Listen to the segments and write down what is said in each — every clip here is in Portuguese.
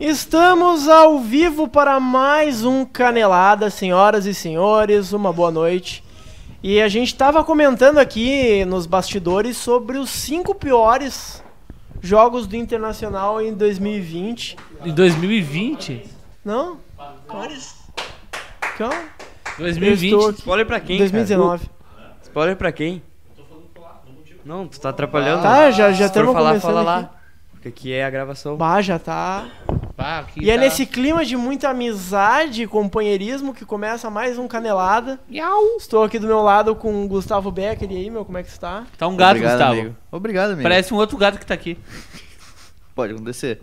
Estamos ao vivo para mais um Canelada, senhoras e senhores, uma boa noite. E a gente estava comentando aqui nos bastidores sobre os cinco piores jogos do Internacional em 2020. Em 2020? Não? Piores? Eu 2020. estou aqui. Spoiler pra quem? 2019. cara? Spoiler pra quem? Não, tu tá atrapalhando. Tá, já, já Se for estamos falar, começando fala aqui. lá. Porque aqui é a gravação. Bah, já tá. Pá, E é tá- nesse clima de muita amizade e companheirismo que começa mais um Canelada. Estou aqui do meu lado com o Gustavo Becker. E aí, meu, como é que está? Tá um gato, Obrigado, Gustavo. amigo. Obrigado, amigo. Parece um outro gato que tá aqui. Pode acontecer.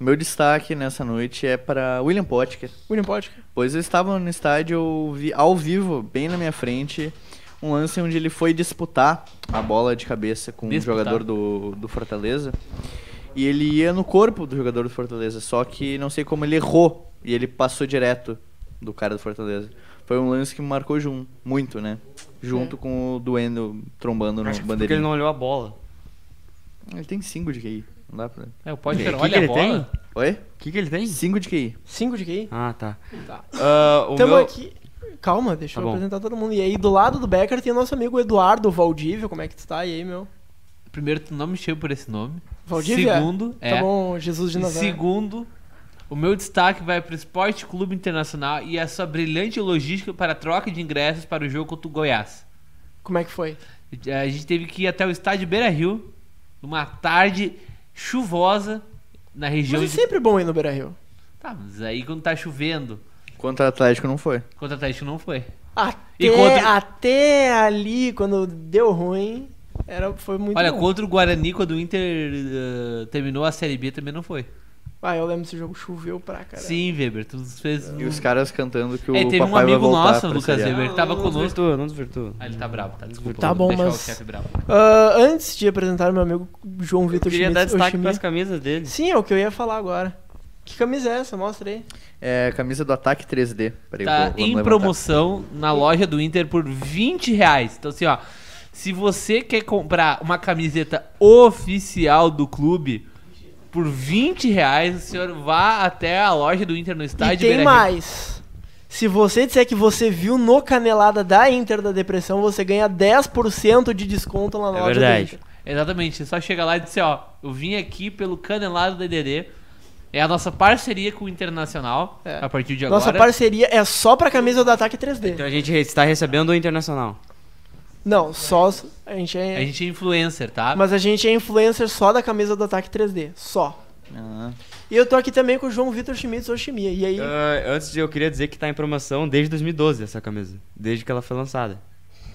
Meu destaque nessa noite é para William Potker, William Potker. pois eu estava no estádio eu vi ao vivo, bem na minha frente, um lance onde ele foi disputar a bola de cabeça com Disputar. um jogador do, do Fortaleza. E ele ia no corpo do jogador do Fortaleza, só que não sei como ele errou e ele passou direto do cara do Fortaleza. Foi um lance que me marcou jun, muito, né? Junto com o Duendo trombando no Acho que porque bandeirinho. ele não olhou a bola. Ele tem 5 de QI, não dá pra... É, o Potker Que que olha ele a bola. tem? Oi? O que, que ele tem? 5 de QI. 5 de QI. Ah, tá. Tá. Ah, o Tamo meu... aqui. Calma, deixa Tá eu bom. apresentar todo mundo. E aí, do lado do Becker tem o nosso amigo Eduardo Valdívia. Como é que tu tá? E aí, meu? Primeiro, tu não me chama por esse nome. Valdívia? Segundo, Tá é. bom, Jesus de Nazaré. Segundo, o meu destaque vai pro Esporte Clube Internacional e a sua brilhante logística para a troca de ingressos para o jogo contra o Goiás. Como é que foi? A gente teve que ir até o estádio Beira Rio, numa tarde chuvosa, na região Mas é de. sempre bom ir no Beira-Rio. Tá, mas aí quando tá chovendo, Contra o Atlético não foi. contra o Atlético não foi. Até, E contra- até ali, quando deu ruim, era, foi muito Olha, bom. contra o Guarani, quando o Inter eh, terminou a Série B, também não foi. Ah, eu lembro desse jogo, choveu pra caralho. Sim, Weber, tu fez. E os caras cantando que o É, teve um papai vai amigo nosso, Lucas. Weber, que tava não conosco. desvirtua, não desvirtua. Ah, ele tá bravo, tá? Desculpa. Tá vou bom, deixar mas- o chefe bravo. Ah, antes de apresentar meu amigo João Vitor Queria dar destaque Oshimi- pras camisas dele. Sim, é o que eu ia falar agora. Que camisa é essa? Mostra aí. É camisa do Ataque 3D. Peraí, Tá vou- em levantar. promoção na loja do Inter por 20 reais. Então, assim, ó. Se você quer comprar uma camiseta oficial do clube por 20 reais, o senhor vá até a loja do Inter no E estádio tem Beira-Rio. mais. Se você disser que você viu no Canelada da Inter da Depressão, você ganha 10% de desconto lá na É loja verdade. do Inter. Exatamente, é só chegar lá e dizer, ó, eu vim aqui pelo Canelado da DD. É a nossa parceria com o Internacional, É. a partir de agora. Nossa parceria é só pra camisa do Ataque 3D. Então a gente está recebendo o Internacional. Não, só. A gente é. A gente é influencer, tá? Mas a gente é influencer só da camisa do Ataque 3D. Só. Ah, E eu tô aqui também com o João Vitor Schmitz Oshimia. E aí. Ah, antes de eu queria dizer que tá em promoção desde 2012 essa camisa. Desde que ela foi lançada.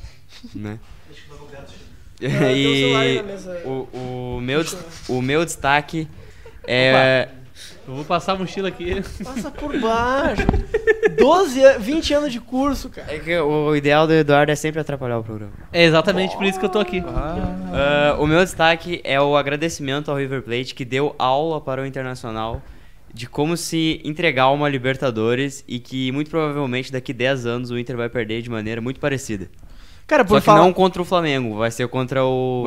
né? e mesa. o, o, meu, o meu destaque é. Eu vou passar a mochila aqui. Passa por baixo. 12, an- 20 anos de curso, cara. É que o ideal do Eduardo é sempre atrapalhar o programa. É exatamente por isso que eu tô aqui. Ah, o meu destaque é o agradecimento ao River Plate que deu aula para o Internacional de como se entregar uma Libertadores e que muito provavelmente daqui 10 anos o Inter vai perder de maneira muito parecida. Cara, Só por que falar. não contra o Flamengo, vai ser contra o,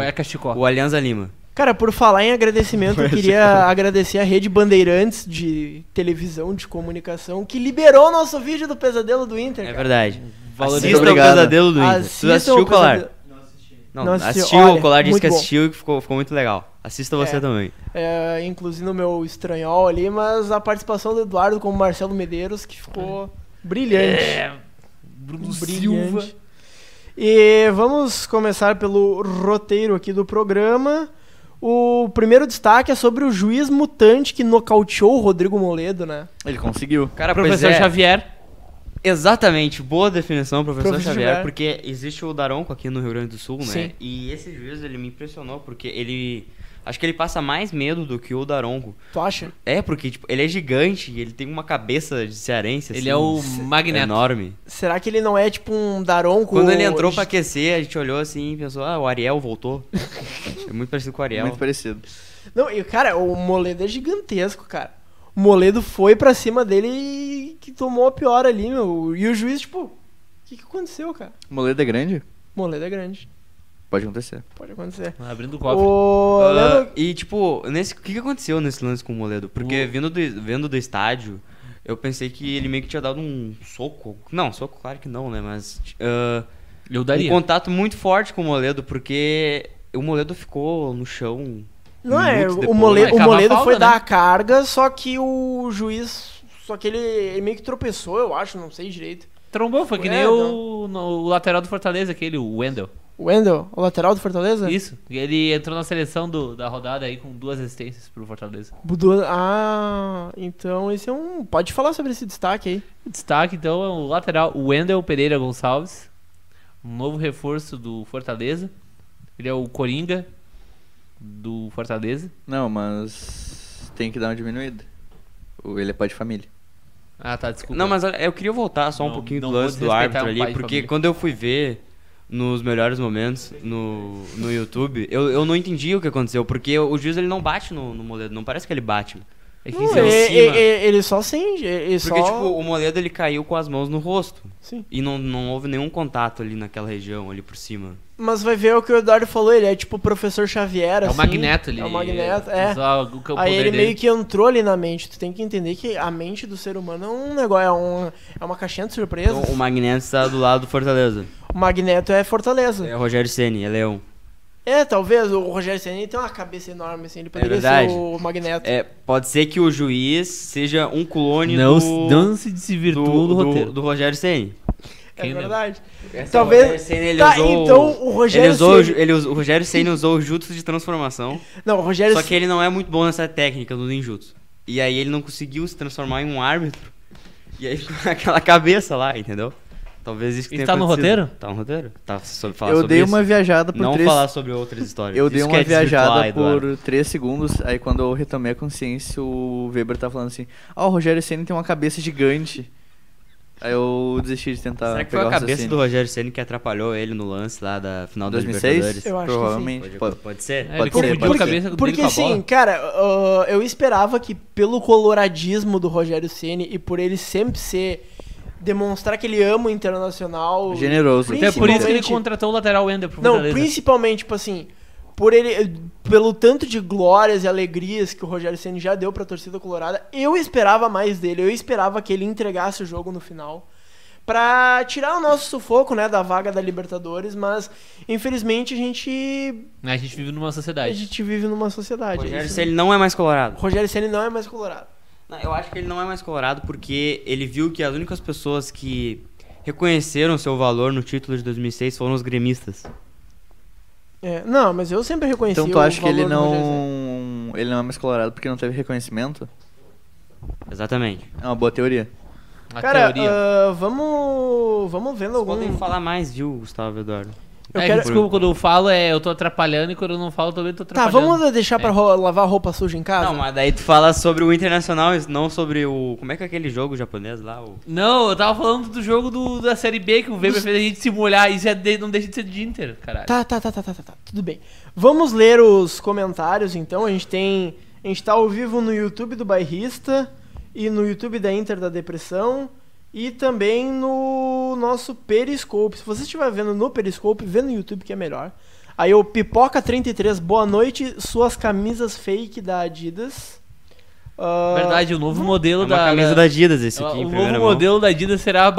o Alianza Lima. Cara, por falar em agradecimento, eu queria agradecer a Rede Bandeirantes de televisão, de comunicação, que liberou o nosso vídeo do pesadelo do Inter. É cara. verdade. Valoriza- Assista o pesadelo do Inter. Assistam Tu assistiu o colar? Pesadelo- Não, Não assisti. assistiu Olha, o colar, disse que bom. assistiu e ficou, ficou muito legal. Assista você É. também. É, inclusive no meu estranhol ali, mas a participação do Eduardo como Marcelo Medeiros, que ficou brilhante. É, Bruno brilhante. Silva. E vamos começar pelo roteiro aqui do programa. O primeiro destaque é sobre o juiz mutante que nocauteou o Rodrigo Moledo, né? ele conseguiu. Cara, Professor é, Xavier. Exatamente, boa definição, professor, Professor Xavier, Xavier. porque existe o Daronco aqui no Rio Grande do Sul, né? Sim. E esse juiz ele me impressionou porque ele acho que ele passa mais medo do que o Daronco. Tu acha? É, porque tipo, ele é gigante, ele tem uma cabeça de cearense assim, Ele é o Magneto. enorme. Será que ele não é tipo um Daronco? Quando ele entrou pra aquecer, a gente olhou assim e pensou: "Ah, o Ariel voltou". é muito parecido com o Ariel. Muito parecido. Não, e cara, o Moledo é gigantesco, cara. O Moledo foi pra cima dele e que tomou a pior ali, meu. E o juiz, tipo, o que, que aconteceu, cara? Moledo é grande? Moledo é grande. Pode acontecer. Pode acontecer. Abrindo o cofre. O... Ah, lembra- e tipo, nesse, o que, que aconteceu nesse lance com o Moledo? Porque O- vindo do, vendo do estádio, eu pensei que ele meio que tinha dado um soco. Não, soco claro que não, né? Mas ah, Eu um daria. contato muito forte com o Moledo, porque o Moledo ficou no chão. Não é, o. Moledo, o Moledo falta, foi né? dar a carga, só que o juiz. Só que ele, ele meio que tropeçou, eu acho, não sei direito. Trombou, foi que nem Wendel. o, no- o lateral do Fortaleza, aquele, o Wendel. O Wendel, o lateral do Fortaleza? Isso. Ele entrou na seleção do- da rodada aí com duas assistências pro Fortaleza. Budu- Ah, então esse é um. Pode falar sobre esse destaque aí. Destaque, então, é o lateral, o Wendel Pereira Gonçalves. Um novo reforço do Fortaleza. Ele é o Coringa do Fortaleza. Não, mas tem que dar uma diminuída. Ele é pai de família. Ah, tá, desculpa. Não, mas olha, eu queria voltar só um Não- pouquinho do lance do árbitro ali, porque família. quando eu fui ver nos melhores momentos no, no YouTube, eu, eu não entendi o que aconteceu, porque o juiz ele não bate no, no Moledo, não parece que ele bate. É que Não, isso é ele, cima. ele- ele só sente. Ele Porque, só... tipo, o Moledo ele caiu com as mãos no rosto. Sim. E não, não houve nenhum contato ali naquela região, ali por cima. Mas vai ver o que o Eduardo falou, ele é tipo o professor Xavier, É o assim. Magneto ali. É o Magneto, é. Só o que é o Aí ele dele. meio que entrou ali na mente. Tu tem que entender que a mente do ser humano é um negócio, é, um, é uma caixinha de surpresas. Então, o Magneto está do lado do Fortaleza. O Magneto é Fortaleza. É o Rogério Ceni, é Leão. É, talvez o Rogério Ceni tem uma cabeça enorme, assim, ele poderia ser verdade. o Magneto. É, pode ser que o juiz seja um clone Não, do, não se desvirtua do, roteiro. do Rogério Ceni. É verdade. Esse Talvez- é o Rogério Ceni, ele Tá, usou, então o Rogério ele usou, Ceni- ele usou- o Rogério Ceni usou o jutsu de transformação, Não, o Rogério só que ele não é muito bom nessa técnica do ninjutsu. E aí ele não conseguiu se transformar em um árbitro. E aí ficou aquela cabeça lá, entendeu? Talvez isso que tenha tá no roteiro? Tá no roteiro. Tá sobre falar eu sobre dei isso. uma viajada por Não três... falar sobre outras histórias. Eu dei Isso uma é viajada Eduardo. por 3 segundos, aí quando eu retomei a consciência, o Weber tá falando assim: Ah, o Rogério Senna tem uma cabeça gigante. Aí eu desisti de tentar Será que foi a cabeça do Rogério Ceni que atrapalhou ele no lance lá da final da 2006? Libertadores? Eu acho que. Provavelmente. Pode, Pode- pode ser? É, ele Pode ser, confundiu pode a ser. Porque a assim, cara, ah, eu esperava que pelo coloradismo do Rogério Ceni e por ele sempre ser demonstrar que ele ama o internacional. Generoso. Até por isso que ele contratou o lateral Wender pro Não, Fortaleza. principalmente, tipo assim, por ele, pelo tanto de glórias e alegrias que o Rogério Ceni já deu pra torcida colorada, eu esperava mais dele. Eu esperava que ele entregasse o jogo no final. Pra tirar o nosso sufoco, né, da vaga da Libertadores, mas infelizmente a gente A gente vive numa a sociedade. gente vive numa sociedade. é Rogério isso. Ceni não é mais colorado. Rogério Ceni não é mais colorado. Não, eu acho que ele não é mais colorado porque ele viu que as únicas pessoas que reconheceram seu valor no título de 2006 foram os gremistas. É, não, mas eu sempre reconheci Então tu o acha que ele não. Ele não é mais colorado porque não teve reconhecimento? Exatamente. É uma boa teoria. A Cara, teoria. ah, vamos vamos vendo Vocês algum podem falar mais, viu, Gustavo Eduardo? Eu é, quero- desculpa, quando eu falo é eu tô atrapalhando e quando eu não falo também tô Tá, atrapalhando. vamos deixar pra É. ro- lavar roupa suja em casa? Não, mas daí tu fala sobre o Internacional, e não sobre o... Como é que é aquele jogo japonês lá? O... Não, eu tava falando do jogo do- da Série B que o Weber fez a gente se molhar. Isso é de- não deixa de ser de Inter, caralho. Tá, tá, tá, tá, tá, tá, tá, tudo bem. Vamos ler os comentários então. A gente tem. A gente tá ao vivo no YouTube do Bairrista e no YouTube da Inter da Depressão e também no nosso Periscope. Se você estiver vendo no Periscope, vê no YouTube que é melhor. Aí o Pipoca33, boa noite, suas camisas fake da Adidas. Ah, Verdade, o novo modelo É uma da. camisa da Adidas esse aqui, o novo primeira mão. modelo da Adidas será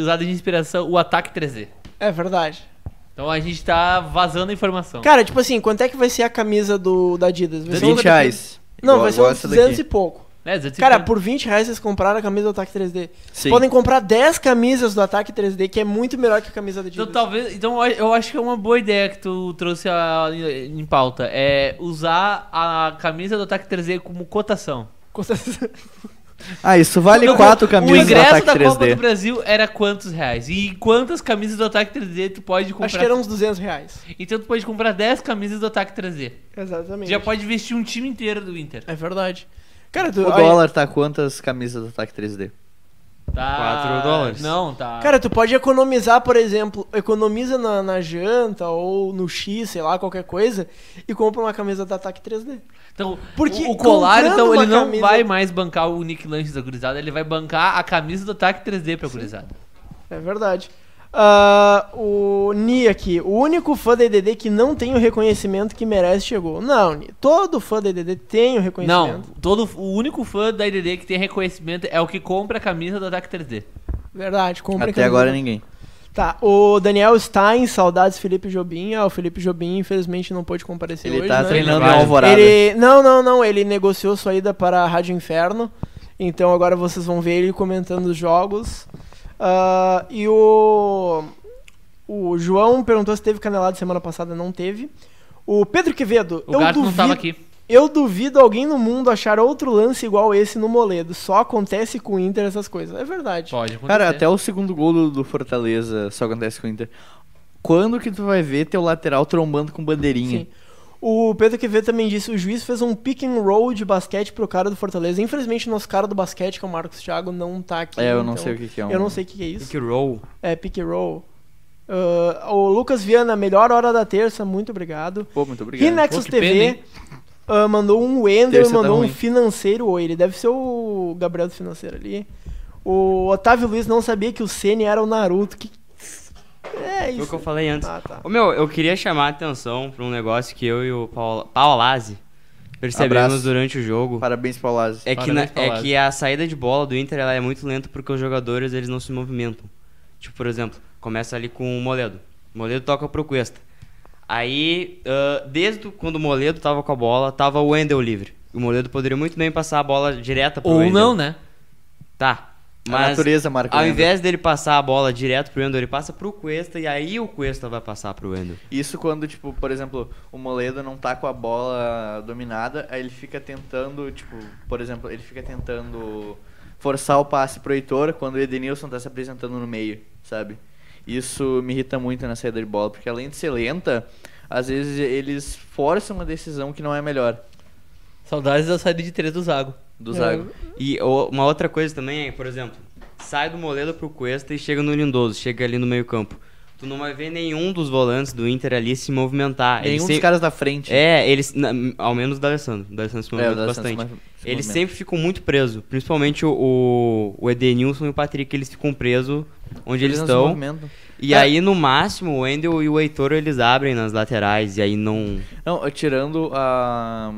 usado de inspiração o Ataque 3D. É verdade. Então a gente tá vazando a informação. Cara, tipo assim, quanto é que vai ser a camisa do da Adidas? Vai ser 20 um- reais. Não, Igual- vai ser uns essa 200 daqui. e pouco. É, 250. Cara, por 20 reais vocês compraram a camisa do Ataque 3D. Vocês Sim. podem comprar 10 camisas do Ataque 3D, que é muito melhor que a camisa da Então Adidas. talvez. Então eu acho que é uma boa ideia que tu trouxe a- em pauta. É usar a camisa do Ataque 3D como cotação. Ah, isso vale Então, quatro o camisas do ingresso ataque da Copa 3D. do Brasil era quantos reais? E quantas camisas do Ataque 3D tu pode comprar? Acho que eram uns 200 reais. Então tu pode comprar 10 camisas do Ataque 3D. Exatamente. Já pode vestir um time inteiro do Inter. É verdade. Cara, tu, O aí- dólar tá quantas camisas do ataque 3D? Tá. Quatro dólares. Não, tá. cara, tu pode economizar, por exemplo, economiza na, na janta ou no X, sei lá, qualquer coisa, e compra uma camisa do Ataque 3D. Então, Porque o, o colar, então, ele não camisa- vai mais bancar o Nick Lanches da gurizada, ele vai bancar a camisa do Ataque 3D pra gurizada. É verdade. Ah, o Ni aqui, o único fã da EDD que não tem o reconhecimento que merece chegou. Não, Ni, todo fã da EDD tem o Não, reconhecimento. todo, o único fã da IDD que tem reconhecimento é o que compra a camisa do Ataque 3D. Verdade, compra Até agora ninguém. Tá, o Daniel Stein, saudades Felipe Jobim. Ah, o Felipe Jobim infelizmente não pôde comparecer Ele hoje, tá né? treinando Ele. Alvorada. Ele, não, não, não, ele negociou sua ida para a Rádio Inferno. Então agora vocês vão ver ele comentando os jogos. Ah, e o o João perguntou se teve canelada semana passada, não teve. O Pedro Quevedo, O eu Gato duvido, não tava aqui. eu duvido alguém no mundo achar outro lance igual esse no Moledo. Só acontece com o Inter essas coisas. É verdade. Pode acontecer. Cara, até o segundo gol do, do Fortaleza só acontece com o Inter. Quando que tu vai ver teu lateral trombando com bandeirinha? Sim. O Pedro Quevedo também disse: o juiz fez um pick and roll de basquete pro cara do Fortaleza. Infelizmente, o nosso cara do basquete, que é o Marcos Thiago, não tá aqui. É, eu não então sei o que, que é um. Eu não sei o que, que é isso. Pick roll. É, pick and roll. Ah, o Lucas Viana, melhor hora da terça, muito obrigado. Pô, muito obrigado. Rinexus Pô, pena, TV hein? ah, mandou um Wendel tá mandou um ruim. financeiro oi. Ele deve ser o Gabriel do financeiro ali. O Otávio Luiz não sabia que o Ceni era o Naruto. Que... É Foi o isso. que eu falei antes. Ah, tá. Ô meu, eu queria chamar a atenção pra um negócio que eu e o Paul- Paolazzi percebemos Abraço. durante o jogo. Parabéns, Paulazzi. É que, na- é Paolazzi. que a saída de bola do Inter ela é muito lenta porque os jogadores eles não se movimentam. Tipo, por exemplo, começa ali com o Moledo. O Moledo toca pro Cuesta. Aí, ah, desde quando o Moledo tava com a bola, tava o Wendel livre. O Moledo poderia muito bem passar a bola direta pro Ou Wendel. não, né? Tá. A Mas natureza marca ao invés dele passar a bola direto pro Wendel, ele passa pro Cuesta e aí o Cuesta vai passar pro Wendel. Isso quando, tipo, por exemplo, o Moledo não tá com a bola dominada, aí ele fica tentando, tipo, por exemplo, ele fica tentando forçar o passe pro Heitor quando o Edenilson tá se apresentando no meio, sabe? Isso me irrita muito na saída de bola, porque além de ser lenta, às vezes eles forçam uma decisão que não é melhor Saudades da saída de três do Zago. Do É. Zago. E o- uma outra coisa também é, por exemplo, sai do Moledo pro Cuesta e chega no Lindoso, chega ali no meio campo. Tu não vai ver nenhum dos volantes do Inter ali se movimentar. Eles Nenhum dos caras da frente. É, eles. na- ao menos o D'Alessandro. O D'Alessandro se É, movimenta D'Alessandro bastante. Eles movimenta. sempre ficam muito presos. Principalmente o, o, Edenilson e o Patrick, eles ficam presos onde eles, se estão. E É. aí, no máximo, o Wendel e o Heitor, eles abrem nas laterais. E aí não... Não, tirando a,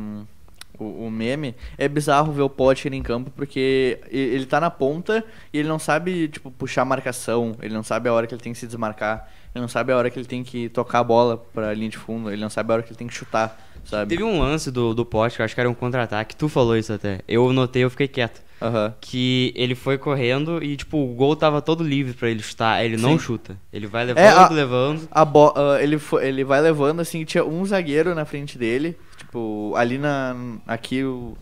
o, o meme, é bizarro ver o Potker em campo porque ele tá na ponta e ele não sabe, tipo, puxar a marcação, ele não sabe a hora que ele tem que se desmarcar, ele não sabe a hora que ele tem que tocar a bola pra linha de fundo, ele não sabe a hora que ele tem que chutar, sabe? Teve um lance do, do eu acho que era um contra-ataque. Tu falou isso até. Eu notei, eu fiquei quieto. Aham. Que ele foi correndo e, tipo, o gol tava todo livre pra ele chutar. Ele não Sim. chuta. Ele vai levando, É, a- levando. A bo ah, ele, ele vai levando assim, tinha um zagueiro na frente dele, tipo, ali na. Aqui o-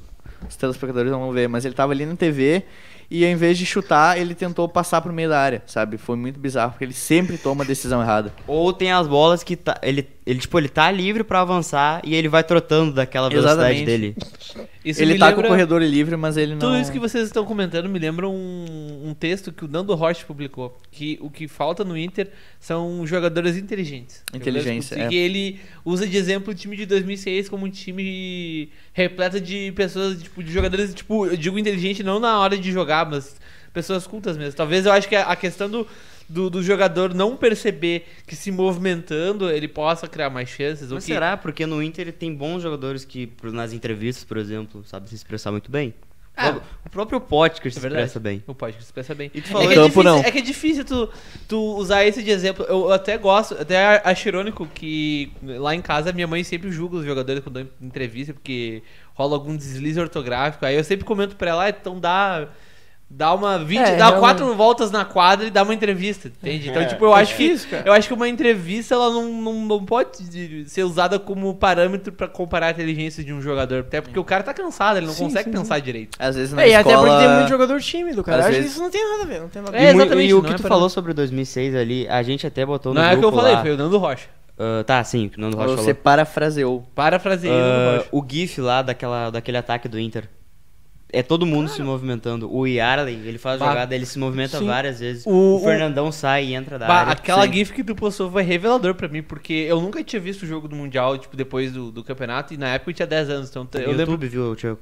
os telespectadores não vão ver, mas ele tava ali na TV e ao invés de chutar, ele tentou passar pro meio da área, sabe? Foi muito bizarro, porque ele sempre toma a decisão errada. Ou tem as bolas que tá, ele, ele, tipo, ele tá livre pra avançar e ele vai trotando daquela velocidade Exatamente. dele. Isso ele tá lembra- com o corredor livre, mas ele não. Tudo isso que vocês estão comentando me lembra um, um texto que o Nando Rocha publicou. Que o que falta no Inter são jogadores inteligentes. Inteligência, Jogadores que- é. que ele usa de exemplo o time de 2006 como um time repleto de pessoas, tipo, de jogadores, tipo, eu digo inteligente não na hora de jogar, mas pessoas cultas mesmo. Talvez eu acho que a questão do, do, do jogador não perceber que se movimentando ele possa criar mais chances. ou Mas que... será? Porque no Inter tem bons jogadores que, nas entrevistas, por exemplo, sabem se expressar muito bem. O Ah. próprio- O próprio Potker se É expressa bem. O Potker se expressa bem. E tu É falou que, em é, campo, difícil, não. é que é difícil tu, tu usar esse de exemplo. Eu, eu até gosto, até acho irônico que lá em casa minha mãe sempre julga os jogadores quando dão entrevista, porque rola algum deslize ortográfico. Aí eu sempre comento pra ela, ah, então dá. Dá uma 20, É, dá realmente. quatro voltas na quadra e dá uma entrevista, entende? Então, tipo, eu é acho difícil, que cara. eu acho que uma entrevista ela não, não, não pode ser usada como parâmetro pra comparar a inteligência de um jogador, até porque o cara tá cansado, ele não Sim, consegue sim, pensar direito. Às vezes na É, e escola. até porque tem muito jogador tímido, cara. às Acho que vezes- isso não tem nada a ver, não tem nada a É, ver. e, mu- exatamente, e o que é tu falou sobre 2006 ali, a gente até botou no Não é o que eu falei, lá. foi o Nando Rocha. Ah, tá, sim, o Nando Rocha Você falou. parafraseou. Parafraseei o Nando Rocha. o GIF lá daquela, daquele ataque do Inter. É todo mundo se movimentando. O Yarley, ele faz Bah. jogada, ele se movimenta Sim. várias vezes. O- O, o- Fernandão sai e entra da Bah, área. aquela Sim. GIF que tu postou foi revelador pra mim, porque eu nunca tinha visto o jogo do Mundial, tipo, depois do, do campeonato, e na época eu tinha 10 anos, então No eu lembro. YouTube, viu? Eu, tinha-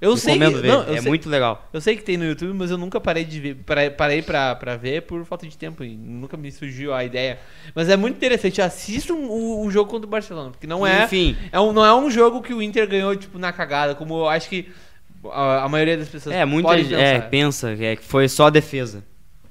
Eu sei que- ver. não, eu é sei- muito legal. Eu sei que tem no YouTube, mas eu nunca parei de ver. Parei, pra, pra ver por falta de tempo e nunca me surgiu a ideia. Mas é muito interessante. Assistam o, o jogo contra o Barcelona, porque não é. Enfim, É um, não é um jogo que o Inter ganhou, tipo, na cagada, como eu acho que a, a maioria das pessoas é, muita pode gente é, pensa é, que foi só defesa.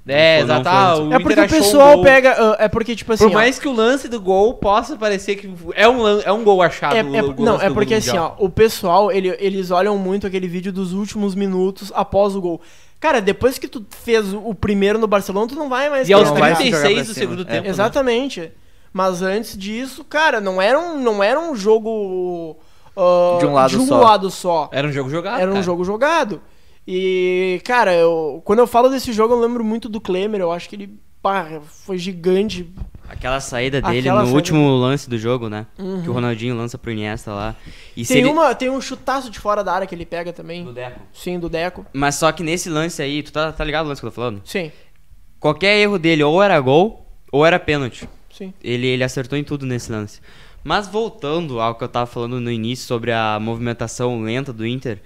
É, Não exato. não ah, É porque o achou um pessoal gol. pega. ah, É porque, tipo assim. Por ó, mais que o lance do gol possa parecer que é um, lan- é um gol achado. É, é- o não, lance é do porque assim, Mundial. ó, o pessoal, ele- eles olham muito aquele vídeo dos últimos minutos após o gol. Cara, depois que tu fez o, o primeiro no Barcelona, tu não vai mais E aos não vai pegar. se jogar 36 pra do cima. segundo É. tempo. né? Exatamente. Mas antes disso, cara, não era um, não era um jogo ah, De um lado de um só. lado só. Era um jogo jogado. Era um cara. jogo jogado. E, cara, eu, quando eu falo desse jogo, eu lembro muito do Klemer. Eu acho que ele pá, foi gigante. Aquela saída dele Aquela no saída- último lance do jogo, né? Uhum. Que o Ronaldinho lança pro Iniesta lá. E se Tem, ele... uma, tem um chutaço de fora da área que ele pega também. Do Deco. Sim, do Deco. Mas só que nesse lance aí, tu tá, tá ligado o lance que eu tô falando? Sim, Qualquer erro dele ou era gol ou era pênalti. sim. Ele, ele acertou em tudo nesse lance. Mas voltando ao que eu tava falando no início sobre a movimentação lenta do Inter,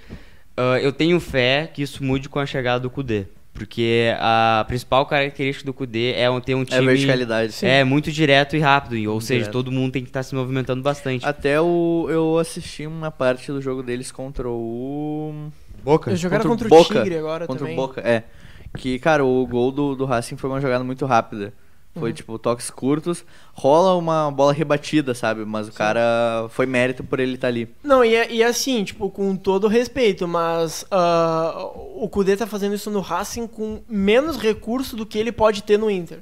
ah, eu tenho fé que isso mude com a chegada do Kudê. Porque a principal característica do Kudê é ter um É time verticalidade. é muito direto e rápido. Ou seja, Direto. todo mundo tem que estar se movimentando bastante. Até o, eu assisti uma parte do jogo deles contra o. Boca. Eles jogaram contra o Boca. Tigre agora Contra também. o Boca, é. Que, cara, o gol do, do Racing foi uma jogada muito rápida. Foi, Uhum. tipo, toques curtos. Rola uma bola rebatida, sabe? Mas o cara foi mérito por ele estar ali. Não, e, é- e assim, tipo, com todo respeito, mas ah, o Kudê tá fazendo isso no Racing com menos recurso do que ele pode ter no Inter.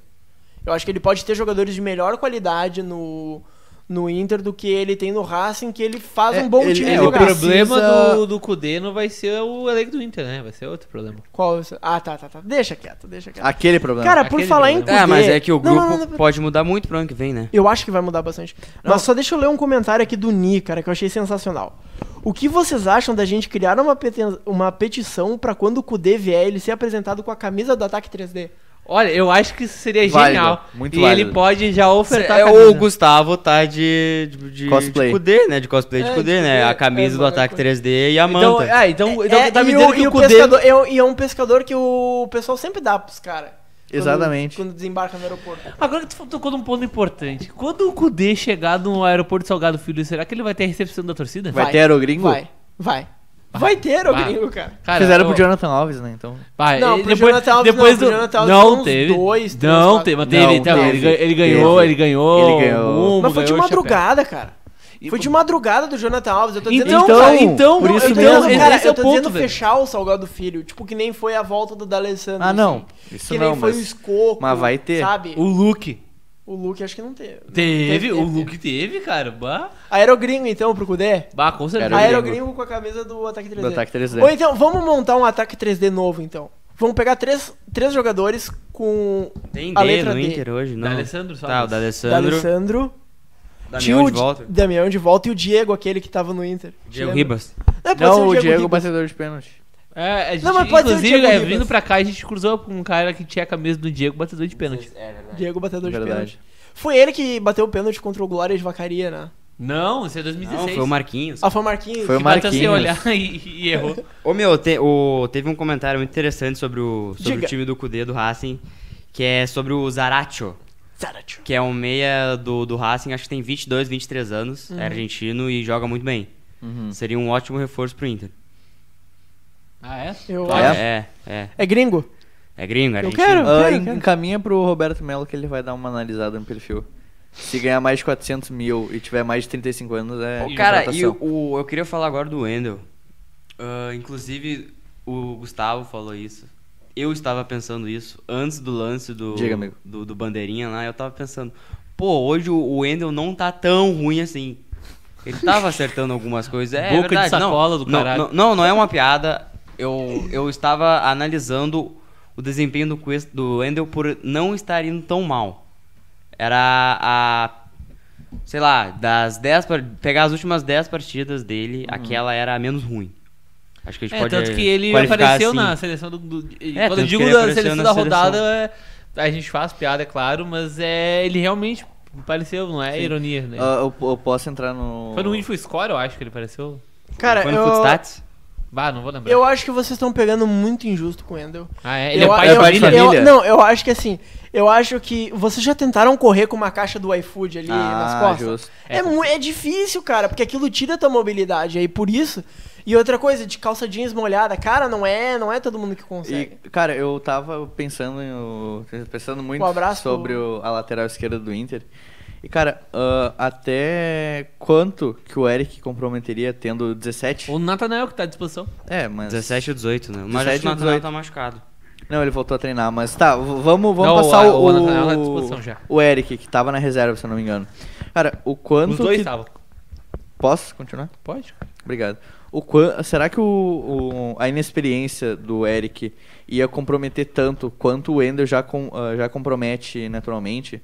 Eu acho que ele pode ter jogadores de melhor qualidade no, no Inter do que ele tem no Racing, que ele faz É, um bom ele- time É, ele o jogar. precisa- problema do, do Kudê não vai ser o elenco do Inter, né? Vai ser outro problema. Qual? Ah, tá, tá, tá. Deixa quieto, deixa quieto. Aquele problema. Cara, por Aquele falar em Kudê... problema. É, mas é que o grupo não, não, não, pode mudar muito pro ano que vem, né? Eu acho que vai mudar bastante. Mas só deixa eu ler um comentário aqui do Ni, cara, que eu achei sensacional. O que vocês acham da gente criar uma, peten- uma petição pra quando o Kudê vier, ele ser apresentado com a camisa do Ataque 3D? Olha, eu acho que isso seria Válido, genial. muito e válido. ele pode já ofertar É, a o camisa. Gustavo tá de, de, de, Cosplay. de Kudê, né? De cosplay É, de de Kudê, né? A camisa É, do Ataque coisa. 3D e a Então, manta. é, então, então É, tá me e dizendo o, que e o o Kudê... pescador, é, um- e é um pescador que o pessoal sempre dá pros caras. Exatamente. Quando, desembarca no aeroporto. Agora que tu tocou num ponto importante. Quando o Kudê chegar no aeroporto de Salgado Filho, será que ele vai ter a recepção da torcida? Vai ter aerogringo? Vai, vai. Vai ter o Vai. gringo, cara. Cara, Fizeram eu- pro Jonathan Alves, né? Então. Vai, Não, pro depois, Jonathan Alves depois não, pro do- Jonathan Alves não teve. dois, três, não quatro. teve, mas Não, teve, então, teve. ele, ganhou- ele ganhou, Teve. ele ganhou. Ele ganhou. rumo, Mas foi de ganhou o chapéu. madrugada, cara. Foi de madrugada do Jonathan Alves. Eu tô dizendo Então, isso, cara, então, por isso eu tô dizendo, cara, esse é eu o tô ponto, dizendo velho. fechar o Salgado Filho. Tipo, que nem foi a volta do D'Alessandro. Ah, não. assim. Isso que não, nem foi o Escoco. mas vai ter. Sabe? O Luke. O Luke acho que não teve. Teve, o teve. Luke teve, cara. Bah, Aerogringo, então, pro Kudê? bah com certeza. Aerogringo. Aerogringo com a camisa do Ataque 3D. Do Ataque 3D. Ou então, vamos montar um Ataque 3D novo, então. Vamos pegar três, três jogadores com Tem a D letra no D. Inter hoje, não? D'Alessandro só, Tá, o mas- D'Alessandro. D'Alessandro. Damião Tinha o de volta. Damião de volta e o Diego, aquele que tava no Inter. Diego? Ribas. É, ser Não, o Diego Ribas. batedor de pênalti. É, a gente, Não, mas pode inclusive, é, vindo pra cá, a gente cruzou com um cara que tinha a camisa do Diego, batedor de pênalti. Diego batedor de Verdade. pênalti. Foi ele que bateu o pênalti contra o Glória de Vacaria, né? Não, isso é Não, 2016. foi o Marquinhos. Ah, foi o Marquinhos. Foi o que bateu sem Marquinhos. olhar e, e errou. Ô meu, te- o- teve um comentário muito interessante sobre o, sobre Diga. o time do Cudê, do Racing, que é sobre o Zaracho, Zaracho. que é um meia do, do Racing, acho que tem 22, 23 anos, Uhum. é argentino e joga muito bem. Uhum. Seria um ótimo reforço pro Inter. Ah, é? Eu Ah, acho. É, é. É gringo? É gringo, é Eu argentino. quero. Ah, quero, en- quero. encaminha pro Roberto Melo que ele vai dar uma analisada no perfil. Se ganhar mais de 400 mil e tiver mais de 35 anos, é. Ô, cara, e contratação. o, eu queria falar agora do Wendel. Ah, inclusive, o Gustavo falou isso. Eu estava pensando isso antes do lance do, Diga, amigo. do, do Bandeirinha lá. Eu tava pensando, pô, hoje o, o Wendel não tá tão ruim assim. Ele tava acertando algumas coisas. É, Boca de verdade, não. sacola do Não, caralho. Não, não, não é uma piada. Eu, eu estava analisando o desempenho do, Quest- do Wendel por não estar indo tão mal. Era a. Sei lá, das 10. par- Pegar as últimas 10 partidas dele, Uhum. aquela era a menos ruim. Acho que a gente É, pode tanto que ele apareceu assim. na seleção do. do- e É, quando eu digo da seleção da seleção. rodada, é- a gente faz piada, é claro, mas é, ele realmente apareceu, não é ironia, né? Ah, eu, eu posso entrar no. Foi no InfoScore, eu acho que ele apareceu. Cara, Foi no eu, Footstats? Bah, não vou lembrar. eu acho que vocês estão pegando muito injusto com o Wendel. Ah, é? Ele eu, é pai eu, de família? eu-? Não, eu acho que assim, eu acho que vocês já tentaram correr com uma caixa do iFood ali nas Ah, costas. justo. É, mu- é difícil, cara, porque aquilo tira a tua mobilidade aí por isso. E outra coisa, de calça jeans molhada, cara, não é, não é todo mundo que E, consegue. cara, eu tava pensando, em o- pensando muito Um sobre pro- o- a lateral esquerda do Inter. E, cara, ah, até quanto que o Eric comprometeria tendo 17? O Natanael que tá à disposição. É, mas. 17 ou 18, né? Mas 17 acho que o ou Nathanael 18. tá machucado. Não, ele voltou a treinar, mas tá, vamos, vamos Não, passar o- o, o Nathanael tá à disposição já. o Eric, que tava na reserva, se eu não me engano. Cara, o quanto. Os dois que... estavam. Posso continuar? Pode? Obrigado. O quan... Será que o, o- a inexperiência do Eric ia comprometer tanto quanto o Ender já, com, ah, já compromete naturalmente?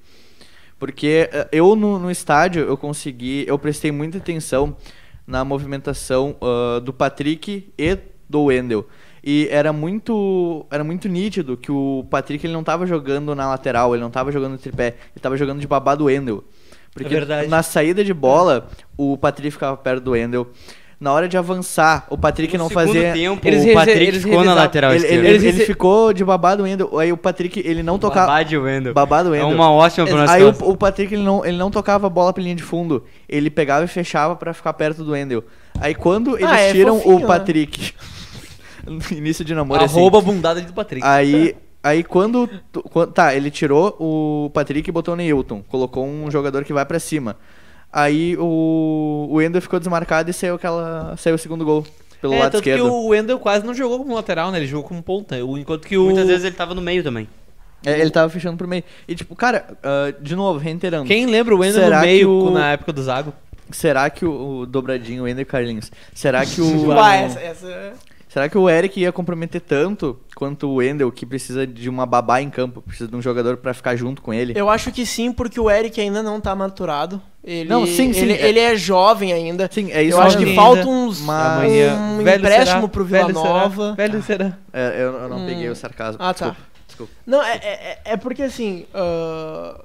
Porque ah, eu no, no estádio eu consegui, eu prestei muita atenção na movimentação ah, do Patrick e do Wendel. E era muito, era muito nítido que o Patrick ele não estava jogando na lateral, ele não estava jogando no tripé, ele estava jogando de babá do Wendel. Porque verdade. na saída de bola, o Patrick ficava perto do Wendel. Na hora de avançar, o Patrick No não fazia. tempo, Eles o Patrick eles ficou na lateral Ele, ele, esquerda. Eles ele rece- ficou de babado Wendel. Aí o Patrick, ele não tocava. Babá de Wendel. Babado É Wendel. uma ótima Aí pronunciação. o, o Patrick ele não, ele não tocava a bola pra linha de fundo. Ele pegava e fechava pra ficar perto do Wendel. Aí quando eles é tiram fofinho, o né? Patrick no início de namoro assim, Arroba a bundada do Patrick. Aí, aí quando, Tá, ele tirou o Patrick e botou o Neilton. Colocou um jogador que vai pra cima. Aí o, o Wendel ficou desmarcado e saiu, aquela, saiu o segundo gol pelo é, lado tanto esquerdo. que o Wendel quase não jogou como lateral, né? Ele jogou como ponta. O- Enquanto que o... Muitas vezes ele tava no meio também. É, ele tava fechando pro meio. E tipo, cara, ah, de novo, reiterando. Quem lembra o Wendel no meio o- na época do Zago? Será que o, o dobradinho, o Wendel e Carlinhos, será que o. Bah, essa, essa- Será que o Eric ia comprometer tanto quanto o Wendel, que precisa de uma babá em campo, precisa de um jogador pra ficar junto com ele? Eu acho que sim, porque o Eric ainda não tá maturado. Ele, Não, sim, sim, Ele é- ele é jovem ainda. Sim, é isso eu acho que ainda, falta uns mas- um Velho empréstimo será, pro Vila velho será, Nova. Velho será. É, eu, eu não Hum. peguei o sarcasmo. Ah, tá. Desculpa. Desculpa. Não, é, é, é- é porque assim. ah,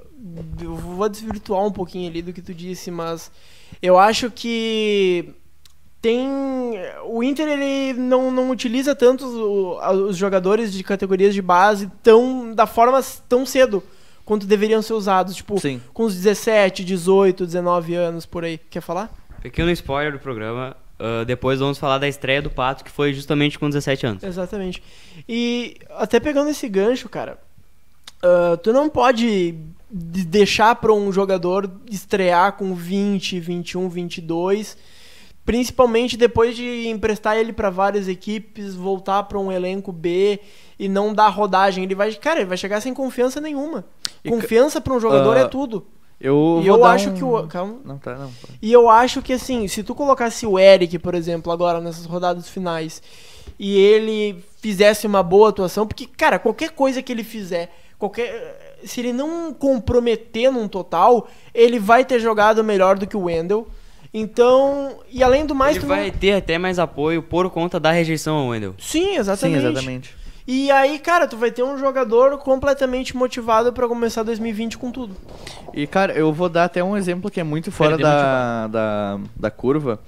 eu vou desvirtuar um pouquinho ali do que tu disse, mas eu acho que tem. O Inter ele não, não utiliza tanto os jogadores de categorias de base tão, da forma tão cedo quanto deveriam ser usados. Tipo, Sim. com os 17, 18, 19 anos por aí. Quer falar? Pequeno spoiler do programa. ah, depois vamos falar da estreia do Pato, que foi justamente com 17 anos. Exatamente. E até pegando esse gancho, cara, ah, tu não pode de- deixar para um jogador estrear com 20, 21, 22, principalmente depois de emprestar ele para várias equipes, voltar para um elenco B e não dar rodagem. Ele vai, cara, ele vai chegar sem confiança nenhuma. E Confiança para um jogador ah, é tudo. Eu E eu acho um- que o calma. Não, tá, não. E eu acho que assim, se tu colocasse o Eric, por exemplo, agora nessas rodadas finais, e ele fizesse uma boa atuação, porque, cara, qualquer coisa que ele fizer, qualquer. Se ele não comprometer num total, ele vai ter jogado melhor do que o Wendel. Então, e além do mais, Ele não- vai ter até mais apoio por conta da rejeição ao Wendel. Sim, Sim, exatamente. exatamente. E aí, cara, tu vai ter um jogador completamente motivado pra começar 2020 com tudo. E, cara, eu vou dar até um exemplo que é muito fora da, da, da curva,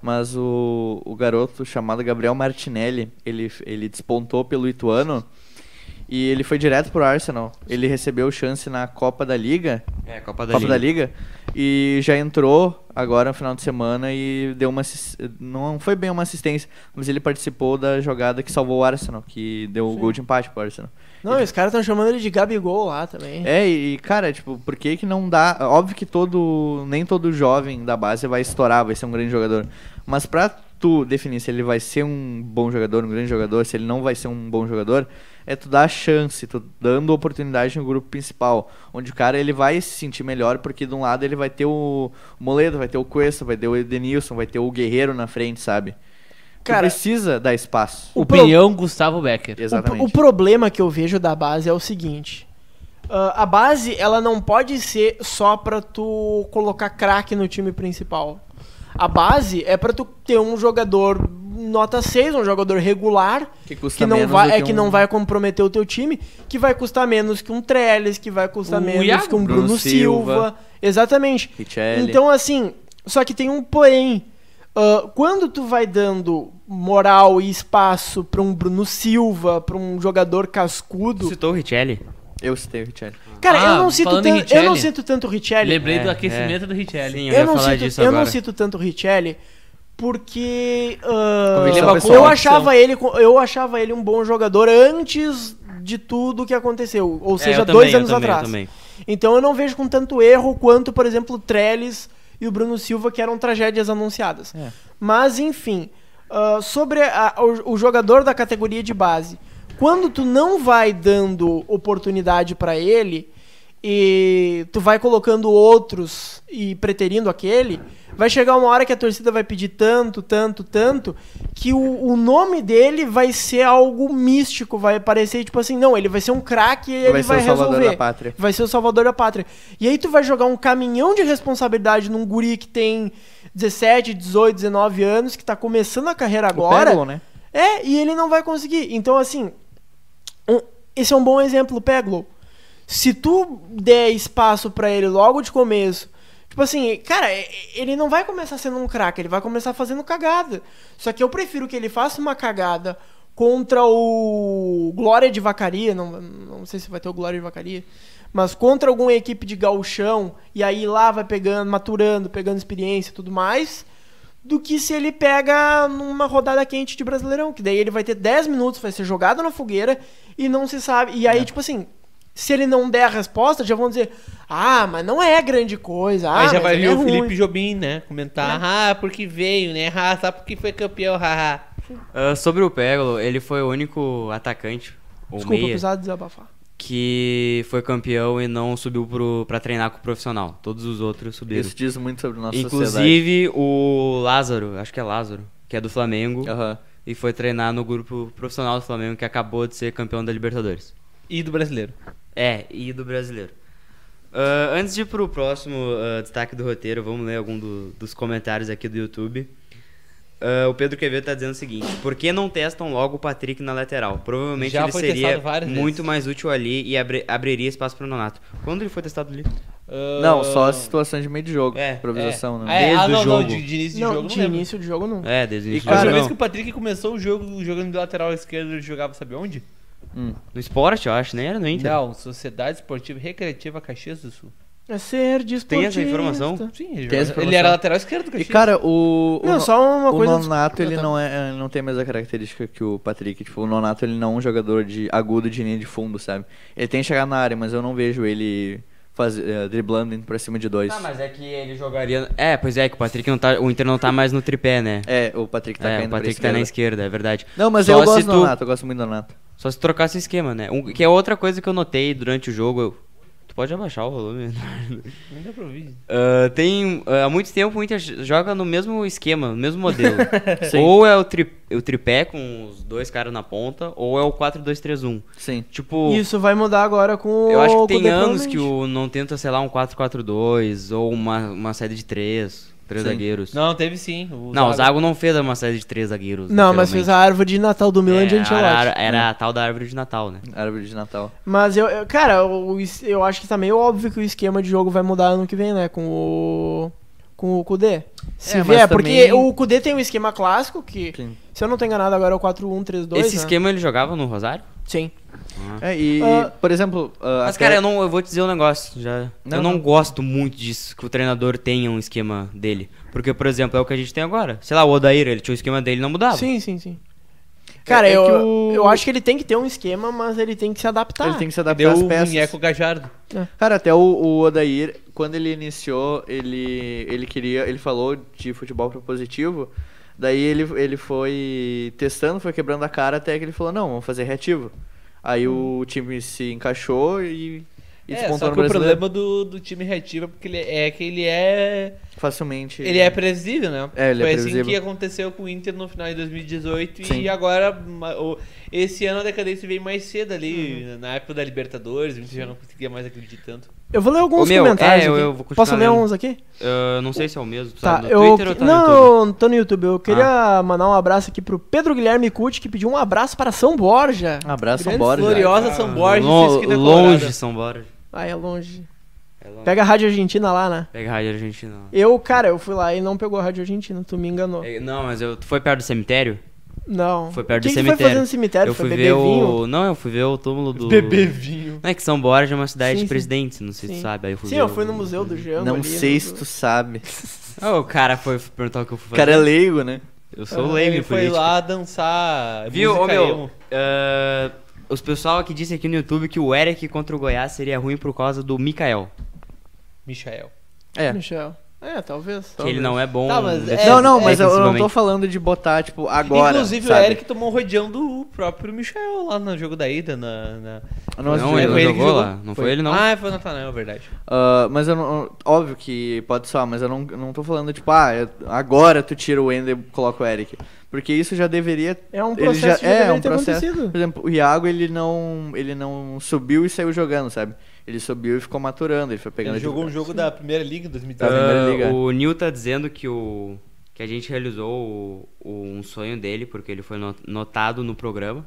mas o, o garoto chamado Gabriel Martinelli, ele, ele despontou pelo Ituano e ele foi direto pro Arsenal. Ele recebeu chance na Copa da Liga, É, Copa da Copa Liga. da Liga, e já entrou agora no final de semana e deu uma não foi bem uma assistência, mas ele participou da jogada que salvou o Arsenal, que deu o Sim. gol de empate pro Arsenal. Não, e os caras estão chamando ele de Gabigol lá também. É, e cara, tipo, por que que não dá? Óbvio que todo, nem todo jovem da base vai estourar, vai ser um grande jogador. Mas pra tu definir se ele vai ser um bom jogador, um grande jogador, se ele não vai ser um bom jogador, é tu dar a chance, tu dando oportunidade no grupo principal, onde o cara ele vai se sentir melhor, porque de um lado ele vai ter o Moledo, vai ter o Cuesta, vai ter o Edenilson, vai ter o Guerreiro na frente, sabe? Cara, tu precisa dar espaço. O pro- Opinião Gustavo Becker. O, Exatamente. o problema que eu vejo da base é o seguinte. ah, a base, ela não pode ser só pra tu colocar craque no time principal. A base é pra tu ter um jogador nota 6, um jogador regular, Que custa que não menos vai, é que que um- não vai comprometer o teu time, que vai custar menos que um Trellis, que vai custar O menos Iago, que um Bruno Bruno, Silva. Silva. Exatamente. Richelli. Então, assim, só que tem um porém. Ah, quando tu vai dando moral e espaço pra um Bruno Silva, pra um jogador cascudo. Citou o Richelli. Eu citei o Richelli. Cara, Ah, eu não cito tanto, eu não Richelli, cito tanto o Richelli. Lembrei É, do aquecimento do Richelli. Sim, eu, Eu não, cito, disso eu agora. não cito tanto o Richelli porque ah, Convicção eu pessoal. achava ele eu achava ele um bom jogador antes de tudo que aconteceu, ou É, seja, eu dois também, eu anos também, eu atrás. também. Então eu não vejo com tanto erro quanto, por exemplo, o Trellis e o Bruno Silva, que eram tragédias anunciadas. É. Mas, enfim, ah, sobre a- o, o jogador da categoria de base, quando tu não vai dando oportunidade pra ele e tu vai colocando outros e preterindo aquele, vai chegar uma hora que a torcida vai pedir tanto, tanto, tanto, que o, o nome dele vai ser algo místico, vai parecer tipo assim, não, ele vai ser um craque e ele Vai ser vai o salvador resolver. da pátria. Vai ser o salvador da pátria. E aí tu vai jogar um caminhão de responsabilidade num guri que tem 17, 18, 19 anos, que tá começando a carreira agora. Né? É, e ele não vai conseguir. Então, assim, um- esse é um bom exemplo, Peglo. Se tu der espaço pra ele logo de começo, tipo assim, cara, ele não vai começar sendo um craque, ele vai começar fazendo cagada. Só que eu prefiro que ele faça uma cagada contra o Glória de Vacaria, não, não sei se vai ter o Glória de Vacaria, mas contra alguma equipe de gauchão, e aí lá vai pegando, maturando, pegando experiência e tudo mais, do que se ele pega numa rodada quente de Brasileirão, que daí ele vai ter 10 minutos, vai ser jogado na fogueira e não se sabe. E aí, É. tipo assim, se ele não der a resposta, já vão dizer: "Ah, mas não é grande coisa". Ah, Aí já vai vir é o ruim." Felipe Jobim, né? Comentar, ah, porque veio, né? Ah, sabe porque foi campeão, haha. Ah, sobre o Peglo, ele foi o único atacante, ou Desculpa, meia, precisava desabafar. que foi campeão e não subiu pro, pra treinar com o profissional. Todos os outros subiram. Isso diz muito sobre nossa sociedade. Inclusive o Lázaro, acho que é Lázaro, que é do Flamengo, Aham. e foi treinar no grupo profissional do Flamengo, que acabou de ser campeão da Libertadores. E do brasileiro. É, e do brasileiro. Ah, antes de ir pro próximo ah, destaque do roteiro, vamos ler algum do- dos comentários aqui do YouTube. Ah, o Pedro Quevedo tá dizendo o seguinte: por que não testam logo o Patrick na lateral? Provavelmente Já ele seria muito vezes. mais útil ali e abri- abriria espaço pro Nonato. Quando ele foi testado ali? Ah, Não, só a situação de meio de jogo. É, improvisação, é. né? Ah, é, Desde ah, o não, não, jogo. de, de início de não, jogo. de não início de jogo não. É, desde o E, início A do última Cara, vez jogo. que o Patrick começou o jogo jogando de lateral esquerdo, ele jogava, sabe onde? Hum. No esporte, eu acho, nem era no Inter. Não, Sociedade Esportiva Recreativa Caxias do Sul. É ser de Tem essa informação? Sim, ele, jogava- ele informação. era lateral esquerdo do E Caxias. cara, o. o Não, só uma o coisa. Nonato, ele não, é, não tem a mesma característica que o Patrick. Tipo, o Nonato, ele não é um jogador de agudo de linha de fundo, sabe? Ele tem que chegar na área, mas eu não vejo ele fazer, eh, driblando indo pra cima de dois. Ah, mas é que ele jogaria. É, pois é, que o Patrick não tá. O Inter não tá mais no tripé, né? É, o Patrick tá é, caindo o Patrick pra tá na esquerda. esquerda, é verdade. Não, mas Só eu gosto do tu- Nonato, eu gosto muito do Nonato. Só se trocasse o esquema, né? Um- que é outra coisa que eu notei durante o jogo. eu- Tu pode abaixar o volume. Nem dá pra ouvir. Ah, tem. ah, há muito tempo o Inter joga no mesmo esquema, no mesmo modelo. Ou é o, tri, o tripé com os dois caras na ponta, ou é o 4-2-3-1. Sim. Tipo. Isso vai mudar agora com Eu acho o que tem anos que provavelmente. o não tenta, sei lá, um 4-4-2 ou uma, uma saída de três, três Sim. zagueiros. Não, teve sim. O Não, o Zago- Zago não fez uma saída de três zagueiros. Não, mas fez a árvore de Natal do Milan de É, Ancelotti. era, era a tal da árvore de Natal, né? Árvore de Natal. Mas eu, eu- cara, o es- eu acho que tá meio óbvio que o esquema de jogo vai mudar ano que vem, né? Com o. Com o Kudê. Se É, vier, porque também- o Kudê tem um esquema clássico que, Sim. se eu não tô enganado, agora é o 4-1-3-2. Esse né? esquema ele jogava no Rosário? Sim. É, e, Ah. por exemplo. ah, Mas, até- cara, eu, não, eu vou te dizer um negócio. Já, Não, eu não, não. gosto muito disso, que o treinador tenha um esquema dele. Porque, por exemplo, é o que a gente tem agora. Sei lá, o Odair, ele tinha o esquema dele e não mudava. Sim, sim, sim. Cara, é eu, que o- eu acho que ele tem que ter um esquema, mas ele tem que se adaptar. Ele tem que se adaptar Deu às o peças. Minheco Gajardo. Cara, até o, o Odair, quando ele iniciou, ele, ele queria. Ele falou de futebol propositivo. Daí ele, ele foi testando, foi quebrando a cara até que ele falou, não, vamos fazer reativo. Aí o time se encaixou e, e É, só que o problema do, do time reativo é porque ele é que ele é facilmente. Ele é previsível, né? É, ele é Foi assim previsível. que aconteceu com o Inter no final de 2018 Sim. e agora, esse ano a decadência veio mais cedo ali, Uhum. na época da Libertadores, o Inter já não conseguia mais acreditar tanto. Eu vou ler alguns meu, comentários é, eu- aqui. eu vou continuar Posso ler lendo. uns aqui? Eu não sei se é o mesmo. Tu Tá, tá no eu. Twitter ou tá no YouTube? não, eu tô no YouTube. Eu queria mandar um abraço aqui pro Pedro Guilherme Cuti, que pediu um abraço para São Borja. Um abraço, São Borja. Gloriosa São Borges, Lo- longe. São Borja. Ah, é longe. É longe. Pega a Rádio Argentina lá, né? Pega a Rádio Argentina. Eu, cara, eu fui lá e não pegou a Rádio Argentina, tu me enganou. É, Não, mas eu, tu foi perto do cemitério? Não. Foi perto o que do que cemitério. foi fazer no cemitério? eu foi fui ver vinho? o. Não, eu fui ver o túmulo do. Bebevinho. Não é que São Borja é uma cidade Sim, de presidentes, não sei se Sim. tu sabe. Aí eu fui Sim, ver eu o- fui no museu do Jango Não ali, sei no- se tu sabe. Ah, o cara foi perguntar o que eu fui O fazer. cara é leigo, né? Eu sou Ah, leigo Ele foi política. lá dançar. Viu, ô meu? ah, os pessoal aqui disse aqui no YouTube que o Eric contra o Goiás seria ruim por causa do Mikael. Michael. É. Michel. É, talvez. Que ele não é bom. Tá, mas é- não, não, mas eu, eu não tô falando de botar, tipo, agora. Inclusive sabe? o Eric tomou um rodeão do próprio Michel lá no jogo da ida. Na, na... Não, Não, É, ele não foi ele que jogou jogou? lá. Não foi, Foi. ele, não. Ah, foi o Natanael, é verdade. Ah, mas eu não. Óbvio que pode soar, mas eu não, não tô falando, tipo, ah, eu- agora tu tira o Ender e coloca o Eric. Porque isso já deveria. É um ele processo já, que já é, deveria um processo. acontecido. Por exemplo, o Iago, ele não. Ele não subiu e saiu jogando, sabe? Ele subiu e ficou maturando, ele foi pegando. Ele jogou um jogo da Primeira Liga em Da 2019. Primeira Ah, Liga. o Nil tá dizendo que o que a gente realizou o- o- um sonho dele porque ele foi no- notado no programa.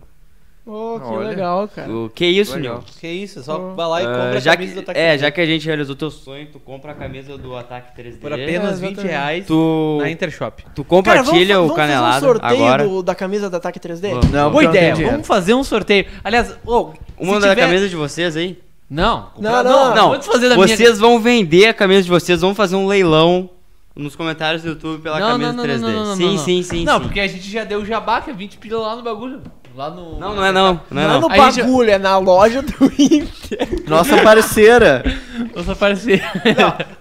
Oh, que Olha. legal, cara. O que isso, Legal. Nil? Que isso, só Oh. vai lá e Ah, compra já a camisa que, do Ataque é, 3D. já que a gente realizou teu sonho, tu compra a camisa do Ataque 3D. Por apenas É, 20 exatamente. reais Tu, na Intershop. tu compartilha vamos, o fa- vamos canelado fazer um sorteio agora. do- da camisa do Ataque 3D? Vamos. Não, Boa ideia, vamos fazer um sorteio. Aliás, ô, Uma da tiver- camisa de vocês aí? Não, Não, não, não. não. Fazer da minha. vocês vão vender a camisa de vocês, vão fazer um leilão nos comentários do YouTube pela Não, camisa não, não, 3D. não, não, não, sim, não. sim, sim, Não, sim. porque a gente já deu o jabá, que é 20 pila lá no bagulho. Lá no. Não, não é não. Não é Não é não. no bagulho, é na loja do Inter. Nossa parceira! Nossa parceira.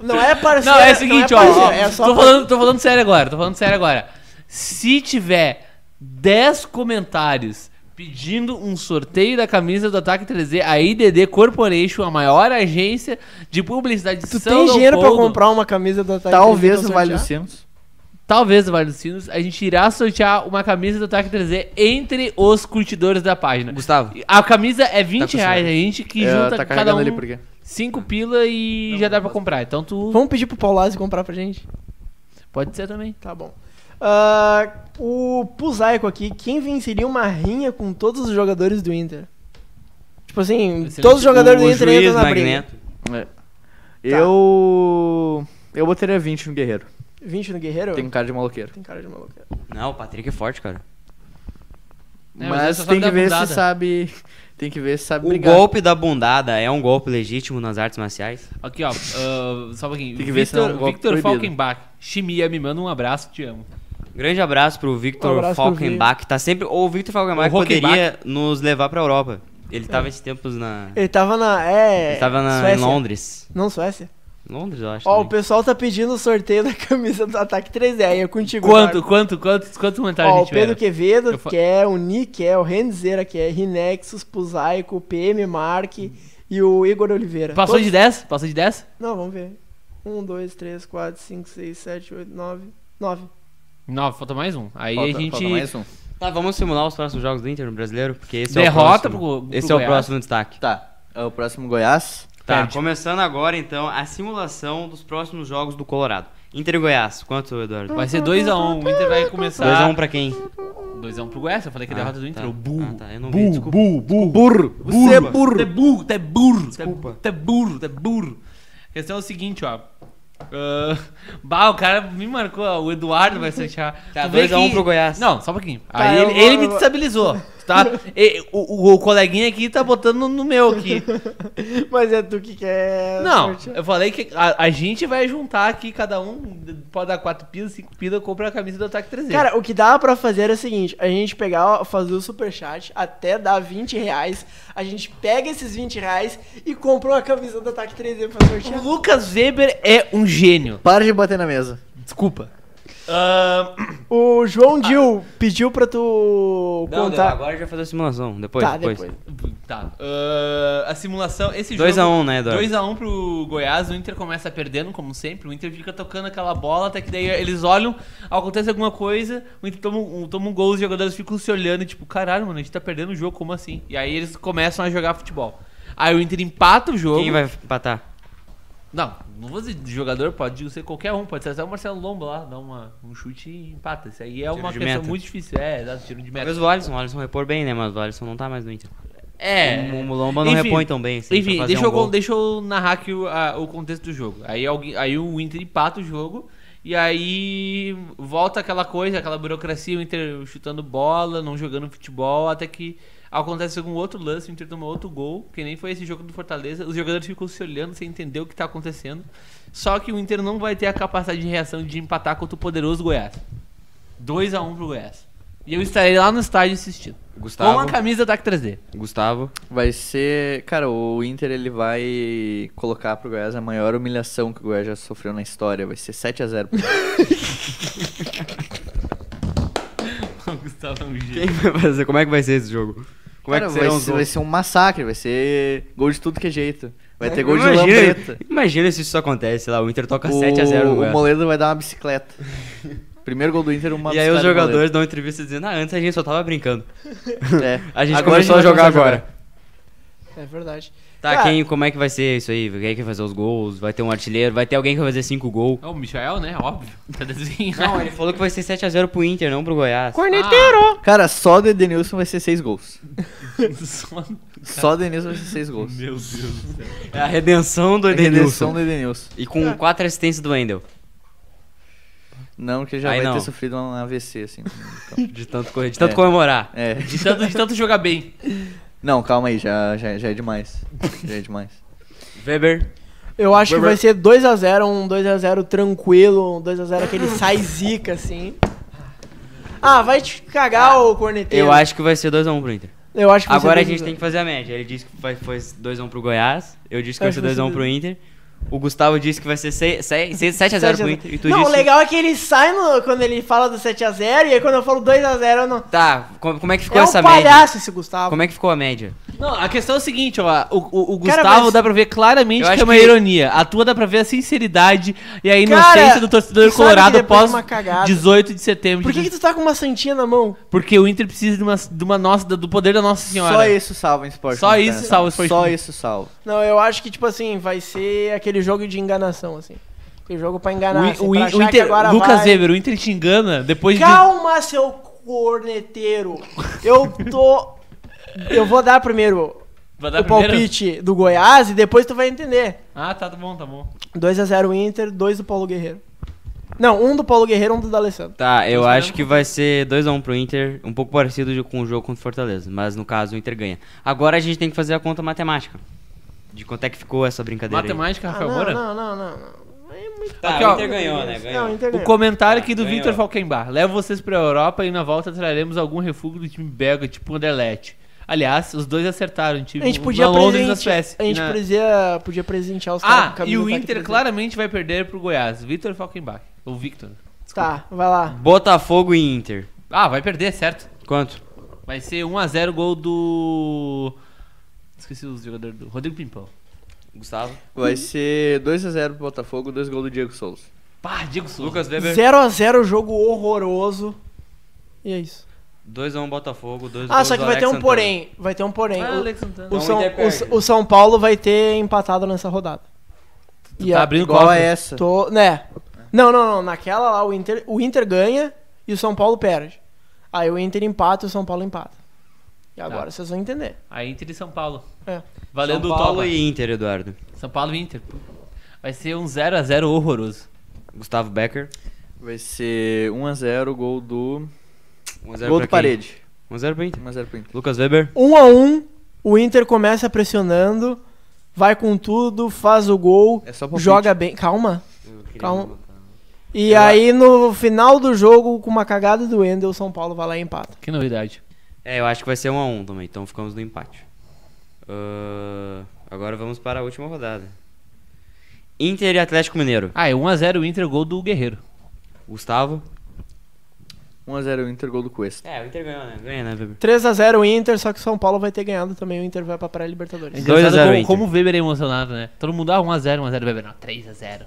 Não é parceiro. Não, é o seguinte, ó, parceiro, ó, é só tô, falando, tô falando sério agora, tô falando sério agora. Se tiver 10 comentários pedindo um sorteio da camisa do Ataque 3D, a IDD Corporation, a maior agência de publicidade de Tu São tem dinheiro pra Leopoldo, comprar uma camisa do Ataque Talvez 3D no pra Vale dos? Sinos. talvez no Vale dos Sinos, a gente irá sortear uma camisa do Ataque 3D entre os curtidores da página. Gustavo. A camisa é 20 com reais, a gente que É, junta tá cada um ali por quê? 5 pila e já dá pra comprar. Então tu Vamos pedir pro Paulazzi comprar pra gente? pode ser também. Tá bom. Ah, o Pusaico aqui, quem venceria uma rinha com todos os jogadores do Inter? Tipo assim, Excelente. todos os jogadores o do Inter entram na briga. Magneto. É. Eu. Eu botaria 20 no Guerreiro. 20 no Guerreiro? Tem cara de maloqueiro. Tem cara de maluco. Não, o Patrick é forte, cara. É, mas mas tem que ver bundada. se sabe. Tem que ver se sabe O brigar. golpe da bundada é um golpe legítimo nas artes marciais? Aqui, ó, ah, só um pouquinho. Tem que ver se não é um Victor, golpe Victor proibido. Falkenbach, Chimia, me manda um abraço, te amo. Grande abraço pro Victor Um abraço pro Falkenbach. Tá sempre. O Victor Falkenbach O poderia nos levar pra Europa. Ele tava esses tempos na. Ele tava na. É. Ele tava na, em. Londres. Não, Suécia. Londres, eu acho. Ó, o também. pessoal tá pedindo o sorteio da camisa do Ataque 3D. Aí é contigo. Quanto, Marco. quanto, quantos, quantos comentários Ó, a o Pedro? Quevedo Eu quer, o Nick quer, o Renzeira quer, Rinexus, Pusaico, o PM Mark e o Igor Oliveira. Passou Todos- de 10? Passou de 10? Não, vamos ver. 1, 2, 3, 4, 5, 6, 7, 8, 9. 9. Não, falta mais um. Aí Falta- a gente. falta mais um. Tá, vamos simular os próximos jogos do Inter no brasileiro? Porque esse Derrota é o próximo. pro- pro esse é o Goiás. próximo destaque. Tá. É o próximo Goiás. Tá, Perde. começando agora então a simulação dos próximos jogos do Colorado. Inter e Goiás, quanto, Eduardo? Vai ser 2x1. O Inter vai começar. 2x1 pra quem? 2x1 pro Goiás. Eu falei que é Ah, derrota do Inter. tá. O burro. Ah, tá, eu não vi, burro, desculpa. burro, burro. Burro! Você é burro! Tu é burro, tu é burro. Desculpa. Tu é burro, tu é burro. A questão é o seguinte, ó. Ah, bah, o cara me marcou, o Eduardo vai se achar. Tá, Tu vê 2x1 que- pro Goiás. Não, só um pouquinho. Tá, Aí ele, vou- ele me vou- destabilizou, tá? E- o, o, o coleguinha aqui tá botando no meu aqui. Mas é tu que quer. Não, sortear. eu falei que a, a gente vai juntar aqui, cada um pode dar 4 pilas, 5 pilas, compra a camisa do Ataque 3D. Cara, o que dá pra fazer é o seguinte: a gente pegar, ó, fazer o superchat até dar 20 reais. A gente pega esses 20 reais e compra uma camisa do Ataque 3D pra o sortear. Lucas Weber é um gênio. Para de bater na mesa. Desculpa. Ah, O João Dil pediu pra tu Não, contar. agora já fazer a simulação. Depois, tá, depois. depois. Tá. ah, a simulação. Esse 2 jogo. a 1, né, Eduardo? 2x1 pro Goiás, o Inter começa perdendo, como sempre. O Inter fica tocando aquela bola, até que daí eles olham, acontece alguma coisa, o Inter toma um, toma um gol, os jogadores ficam se olhando e tipo, caralho, mano, a gente tá perdendo o jogo, como assim? E aí eles começam a jogar futebol. Aí o Inter empata o jogo. Quem vai empatar? Não, não vou dizer de jogador, pode ser qualquer um, pode ser até o Marcelo Lombo lá, dá uma, um chute e empata. Isso aí é Tiro uma questão meta. muito difícil. É, dá tiro de meta. Talvez o Alisson. O Alisson repor bem, né? Mas o Alisson não tá mais no Inter. É. O Mulomba não Enfim, repõe tão bem. assim, Enfim, deixa, um eu, gol. deixa eu narrar aqui o, a- o contexto do jogo. Aí, alguém, aí o Inter empata o jogo. E aí volta aquela coisa, aquela burocracia, o Inter chutando bola, não jogando futebol, até que acontece algum outro lance, o Inter toma outro gol, que nem foi esse jogo do Fortaleza. Os jogadores ficam se olhando sem entender o que tá acontecendo. Só que o Inter não vai ter a capacidade de reação de empatar contra o poderoso Goiás. 2 a 1 pro Goiás. E eu estarei lá no estádio assistindo. Gustavo. Com a camisa da 3D. Gustavo. Vai ser. Cara, o Inter ele vai colocar pro Goiás a maior humilhação que o Goiás já sofreu na história. Vai ser 7x0. O Gustavo é um gênio. Quem vai fazer? Como é que vai ser esse jogo? Como Cara, é que vai, serão os ser, vai gols? ser um massacre, vai ser gol de tudo que é jeito. Vai ter gol de Imagina- lambreta. Imagina se isso acontece, lá, o Inter toca O, 7x0 no o. Moledo vai dar uma bicicleta. Primeiro gol do Inter, uma E aí os do jogadores dão entrevista dizendo, ah, antes a gente só tava brincando. É. A gente Agora começou a vai jogar começar agora. É verdade. Tá, Cara, quem, como é que vai ser isso aí? Quem é que vai fazer os gols? Vai ter um artilheiro? Vai ter alguém que vai fazer 5 gols? É o Michael, né? Óbvio. Tá desenhando. Não, ele falou que vai ser 7x0 pro Inter, não pro Goiás. Corneteiro! Cara, só do Edenilson vai ser 6 gols. Só- Só do Edenilson vai ser 6 gols. Meu Deus do céu. É a redenção do A redenção Edenilson. do Edenilson. E com 4 assistências do Wendel. Não, que já Aí vai não. ter sofrido um AVC, assim. De tanto, correr, de tanto É. comemorar. é. De tanto, de tanto jogar bem. Não, calma aí, já, já, já é demais. Já é demais. Weber. Eu acho que Weber. vai ser 2x0, um 2x0 tranquilo, um 2x0 aquele sai zica, assim. Ah, vai te cagar, ô corneteiro. Eu acho que vai ser 2x1 pro Inter. Eu acho que vai ser Agora a 2 gente tem que fazer a média. Ele disse que vai, foi 2x1 pro Goiás. Eu disse que vai Acho ser que vai 2x1 ser pro Inter. O Gustavo disse que vai ser 7x0 pro Inter. E tu Não, disse... o legal é que ele sai no- quando ele fala do 7x0 e aí quando eu falo 2x0 eu não. Tá, co- como é que ficou É um essa média? palhaço esse Gustavo. Como é que ficou a média? Não, a questão é o seguinte, ó. O, o, o Cara, Gustavo mas- dá pra ver claramente Eu que é uma que- ironia. A tua dá pra ver a sinceridade e a inocência Cara, do torcedor que colorado após de uma cagada- 18 de setembro. Por de que, que tu tá com uma santinha na mão? Porque o Inter precisa de uma, de uma nossa, do poder da Nossa Senhora. Só isso salva o esporte. Só Clube isso salva o Esporte Só isso salva. Não, eu acho que, tipo assim, vai ser aquele jogo de enganação, assim. Aquele jogo pra enganar, O, assim, o, pra o Inter, agora Lucas vai... Weber, o Inter te engana depois de. Calma, seu corneteiro. Eu tô... Eu vou dar primeiro Vai dar o primeiro? palpite do Goiás e depois tu vai entender. Ah, tá, tá bom, tá bom. 2x0 Inter, 2 do Paulo Guerreiro. Não, um do Paulo Guerreiro, um do D'Alessandro. Tá, eu acho que vai ser 2x1 pro Inter, um pouco parecido de- com o jogo contra o Fortaleza, mas no caso o Inter ganha. Agora a gente tem que fazer a conta matemática. De quanto é que ficou essa brincadeira. Matemática, Ah, Rafael não, Moura? não, não, não, não. É muito... Tá, Aqui, o ó. Inter ganhou, né? Ganhou. Não, Inter O comentário aqui do Ganhou. Victor Falkenbach. Levo vocês pra Europa e na volta traremos algum refúgio do time belga, tipo o Anderlecht. Aliás, os dois acertaram. Time, A gente podia, na Londres e na presente... Suécia. a gente na- podia, podia presentear os caras Ah, e o do Inter claramente vai perder pro Goiás. Victor Falkenbach. Ou Victor. Tá, vai lá. Botafogo e Inter. Ah, vai perder, certo. Quanto? Vai ser 1x0 gol do. Esqueci os jogadores do. Rodrigo Pimpão. Gustavo. Vai ser 2x0 pro Botafogo, 2 gols do Diego Souza. Pá, Diego Souza. Lucas Weber. 0x0, jogo horroroso. E é isso. 2x1 Botafogo, 2 Ah, só que vai ter um porém. Vai ter um porém. Ah, O- Alex Santana. o, Não, São, o Inter perde. o, o São Paulo vai ter empatado nessa rodada. E tá a- abrindo Igual a cofre. essa. tô, né? Não, não, não. Naquela lá, o Inter, o Inter ganha e o São Paulo perde. Aí o Inter empata e o São Paulo empata. E agora Tá. vocês vão entender. A Inter e São Paulo. É. Valendo São o Paulo e Inter, Eduardo. São Paulo e Inter. Vai ser um 0x0 horroroso. Gustavo Becker. Vai ser 1x0, gol do. 1x0 Gol do Parede. 1x0 pro Inter. 1x0 pro Inter. Lucas Weber. Um a um, o Inter começa pressionando, vai com tudo, faz o gol, É joga bem. Calma. Calma. E aí no final do jogo, com uma cagada do Wendel, o São Paulo vai lá e empata. Que novidade. É, eu acho que vai ser 1x1 também, então ficamos no empate. Ah, agora vamos para a última rodada. Inter e Atlético Mineiro. Ah, é 1x0 Inter, gol do Guerreiro. Gustavo. 1x0 Inter, gol do Cuesta. É, o Inter ganhou, né? Ganha, né, Weber? 3x0 o Inter, só que o São Paulo vai ter ganhado também. O Inter vai pra pré-Libertadores. É 2 a 0 engraçado como, Inter. como o Weber é emocionado, né? Todo mundo, ah, 1x0, 1x0, Weber. Não, 3x0.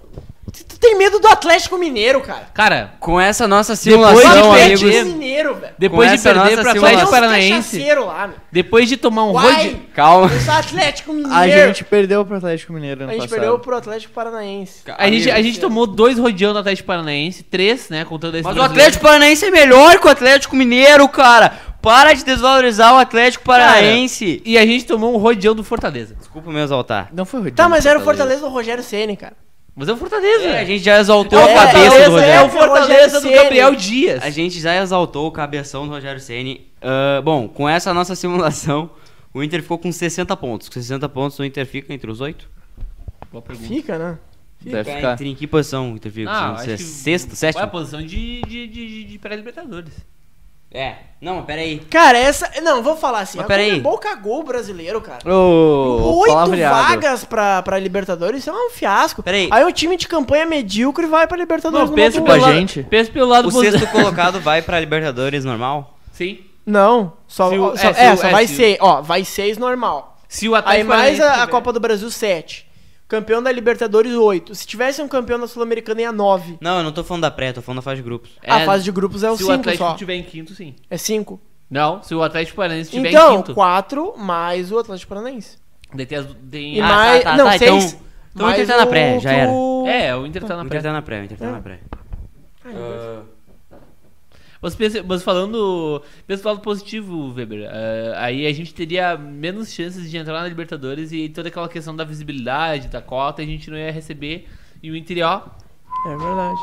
Tu, tem medo do Atlético Mineiro, cara. Cara, Com essa nossa Depois simulação, de Atlético amigos. Mineiro, velho. depois de perder pro Atlético Paranaense, lá, depois de tomar um rode... Calma. eu sou Atlético Mineiro. A gente perdeu pro Atlético Mineiro A gente passado. perdeu pro Atlético Paranaense. A gente, a gente tomou dois rodeão do Atlético Paranaense, três, né, contando esse Mas o. Atlético Paranaense é melhor que o Atlético Mineiro, cara. Para de desvalorizar o Atlético Paranaense. E a gente tomou um rodeão do Fortaleza. Desculpa me exaltar. Não foi Rodrigo. Tá, mas era o Fortaleza do Rogério Ceni, cara. Mas é o Fortaleza. É, a gente já exaltou É o a cabeça do é Rogério. o Fortaleza do Rogério Gabriel. Dias. A gente já exaltou o cabeção do Rogério Ceni. Ah, bom, com essa nossa simulação, o Inter ficou com 60 pontos. Com 60 pontos, o Inter fica entre os oito. Boa pergunta. Fica, né? Deve Fica ficar. entre em que posição o Inter fica? Ah, Se é acho que- Sexto, Qual é a sétimo? posição de, de, de, de, de pré-libertadores? É. Não, mas peraí. Cara, essa. Não, vou falar assim. Mas a peraí. Comebol cagou o brasileiro, cara. Ô, Oito palavreado. vagas pra, pra Libertadores, isso é um fiasco. Peraí. Aí o time de campanha medíocre vai pra Libertadores. Não, pensa pelo, a lado, gente. pensa pelo lado O positivo. sexto colocado vai pra Libertadores normal? Sim. Não, só, Se o- só- é, se é, o- só é, vai se o- ser, ó, vai seis normal. Se o Aí mais a, a Copa do Brasil, 7. Campeão da Libertadores, 8. Se tivesse um campeão da Sul-Americana, ia 9. Não, eu não tô falando da pré, tô falando da fase de grupos. tiver- a É, fase de grupos é o Se o 5 Atlético só. estiver em quinto, sim. É 5. Não, se o Atlético Paranaense estiver em Então, quinto. 4 mais o Atlético Paranaense. Daí tem, as- tem- E Ah, mais. tá, tá, não, tá, 6. então- então o Inter tá na pré, já era. É, o Inter tá O na Inter pré. tá na pré, o Inter tá É. na pré. Mas, pensa- mas falando, pensa do lado positivo, Weber, eh, aí a gente teria menos chances de entrar na Libertadores e toda aquela questão da visibilidade, da cota, a gente não ia receber. E o Inter, ó, É verdade.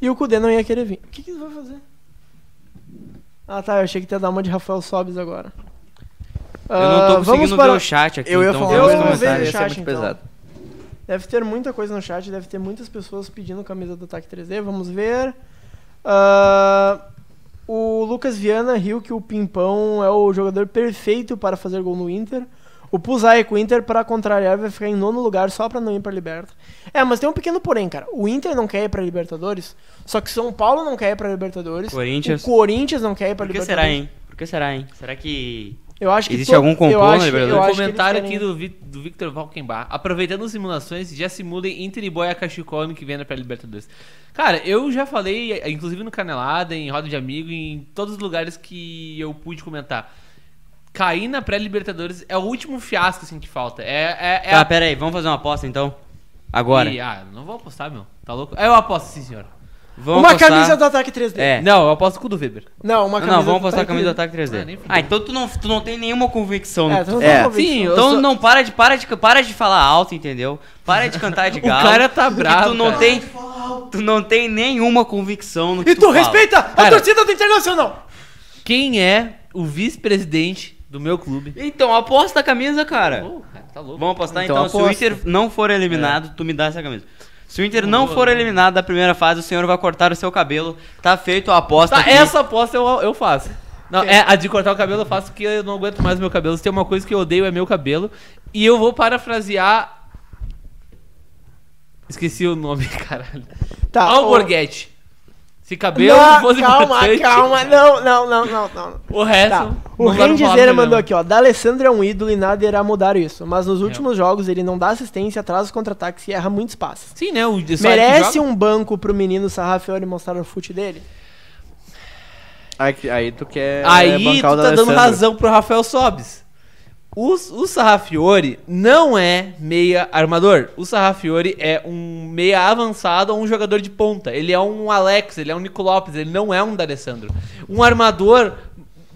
E o Kudê não ia querer vir. O que, que ele vai fazer? Ah tá, eu achei que ia dar uma de Rafael Sobes agora. Eu não tô conseguindo ver o chat aqui, Eu ia então falar eu o chat, muito então. pesado. Deve ter muita coisa no chat, deve ter muitas pessoas pedindo camisa do Ataque 3D. Vamos ver. Ah, o Lucas Viana riu que o Pimpão é o jogador perfeito para fazer gol no Inter. O Puzai com o Inter, para contrariar, vai ficar em nono lugar só para não ir para Liberta. É, mas tem um pequeno porém, cara. O Inter não quer ir para Libertadores, só que São Paulo não quer ir para Libertadores. Corinthians. O Corinthians não quer ir para Por que Libertadores. será, hein? Por que será, hein? Será que... Eu acho que Existe algum complô eu na acho que- Libertadores? eu um comentário aqui do, do Victor Valkenbach. Aproveitando as simulações, já simulem Inter e Boia Cachicó ano que vem na pré-Libertadores. Cara, eu já falei, inclusive no Canelada, em Roda de Amigo, em todos os lugares que eu pude comentar. Cair na pré-Libertadores é o último fiasco assim, que falta. É, é, é Tá, a- pera aí, vamos fazer uma aposta então? Agora. E, ah, não vou apostar, meu. Tá louco? Eu aposto sim, senhor. Vamos Uma apostar- camisa do Ataque 3D. É. Não, eu aposto com o do Weber. Não, uma camisa não, vamos do apostar a camisa do 3D. Ataque 3D. Ah. Ah, então tu não, tu não tem nenhuma convicção É, no que tu tu não É. convicto. Sim, Então sou- não para de, para de para de falar alto, entendeu? Para de cantar de O galo. cara tá bravo, Tu não cara. tem tu não tem nenhuma convicção no que E tu fala. respeita a Cara- torcida do Internacional! Quem é o vice-presidente do meu clube? Então aposta a camisa, cara. Tá louco. Vamos apostar Então então. Se o. Inter não for eliminado, tu me dá essa camisa. Se o Inter Não vou, for não. eliminado da primeira fase, o senhor vai cortar o seu cabelo. Tá feito a aposta Tá, aqui. essa aposta eu, eu faço. Não, é, a de cortar o cabelo eu faço porque eu não aguento mais meu cabelo. Se tem uma coisa que eu odeio é meu cabelo. E eu vou parafrasear. Esqueci o nome, caralho. Tá, Alborguete. Se cabelo Não, fosse calma, importante. calma, não, não, não, não, não. O resto. Tá. O Rendizeira mandou aqui, ó. D'Alessandro é um ídolo e nada irá mudar isso. Mas nos últimos jogos ele não dá assistência, atrasa os contra-ataques e erra muitos passes. Sim, né? O Merece um banco pro menino Sarrafiori mostrar o fute dele? Aí, aí tu quer Aí é, tu tá dando razão pro Rafael Sobes. O, o Sarrafiori não é meia armador. O Sarrafiori é um meia avançado ou um jogador de ponta. Ele é um Alex, ele é um Nico Lopes, ele não é um D'Alessandro. Um armador...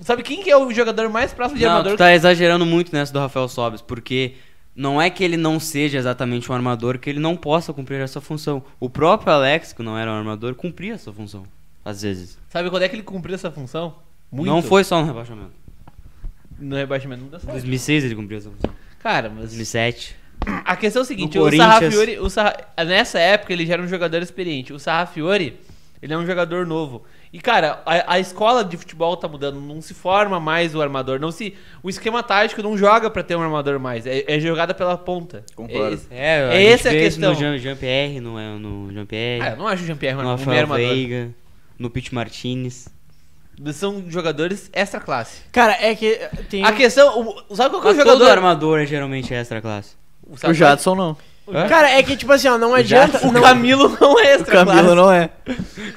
Sabe quem que é o jogador mais próximo de Não, armador? tu tá exagerando muito nessa do Rafael Sobes, porque não é que ele não seja exatamente um armador, que ele não possa cumprir essa função. O próprio Alex, que não era um armador, cumpria essa função. Às vezes. Sabe quando é que ele cumpriu essa função? Muito. Não foi só no rebaixamento. No rebaixamento não dá Em certo. 2006 ele cumpriu essa função. Cara, mas... 2007. A questão é o seguinte, No o. Sarrafiori, o Sarra... nessa época ele já era um jogador experiente. O Sarrafiori, ele é um jogador novo. E cara, a, a escola de futebol tá mudando, não se forma mais o armador, não se o esquema tático não joga pra ter um armador mais, é, é jogada pela ponta. Concordo. É É, É essa a questão. No Jean- Jean-Pierre, no, no Jean-Pierre, Ah, eu não acho o Jean-Pierre no um armador. Veiga, no Pete Martinez. São jogadores extra classe. Cara, é que tem. A questão. o- Sabe qual que é o Mas todo jogador? armador é geralmente extra classe. O Jadson não. Cara, é que tipo assim, ó, não adianta. O não- Camilo não é O extra Camilo classe. não é.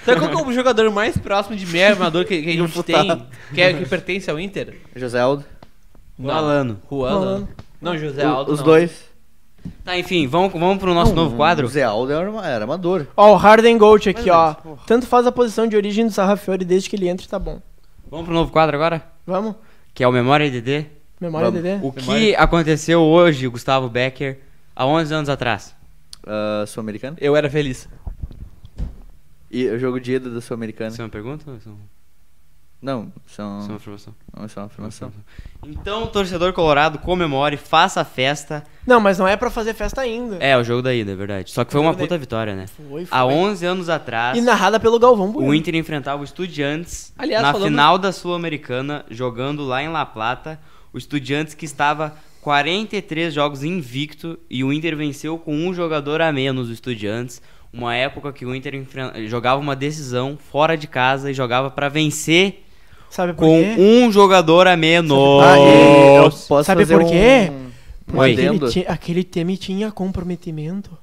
Sabe qual que é o jogador mais próximo de meio armador que, que a gente tem? Que, é, que pertence ao Inter? José Aldo. O Alano. Juan. Juan. não. Não, José O- Aldo. Os não. dois. Tá, enfim, vamos, vamos pro nosso novo quadro? O José Aldo era, era amador. Ó, o Harden Gold aqui, ou ó. Tanto faz a posição de origem do Sarrafiori desde que ele entre, tá bom. Vamos pro novo quadro agora? Vamos? Que é o Memória DD. Memória Vamos. DD? O que aconteceu hoje, Gustavo Becker, há 11 anos atrás? Ah, Sul-Americano. Eu era feliz. E o jogo de ida da Sul-Americana. Isso é uma pergunta ou isso é uma- Não, são. isso é uma afirmação? Não, isso é uma afirmação. Então, torcedor colorado, comemore, faça a festa. Não, mas não é pra fazer festa ainda. É, o jogo da ida, é verdade. Só que foi uma Jogo da puta vitória, né? Foi, foi. Há 11 anos atrás, E narrada pelo Galvão Bueno. o Inter enfrentava o Estudiantes Aliás, na falando- final da Sul-Americana, jogando lá em La Plata. O Estudiantes que estava 43 jogos invicto e o Inter venceu com um jogador a menos o Estudiantes. Uma época que o Inter enfren- jogava uma decisão fora de casa e jogava pra vencer Sabe por com quê? um jogador a menos. Ah, e eu posso Sabe fazer por quê? Um, um Oi. Aquele, ti- aquele time tinha comprometimento.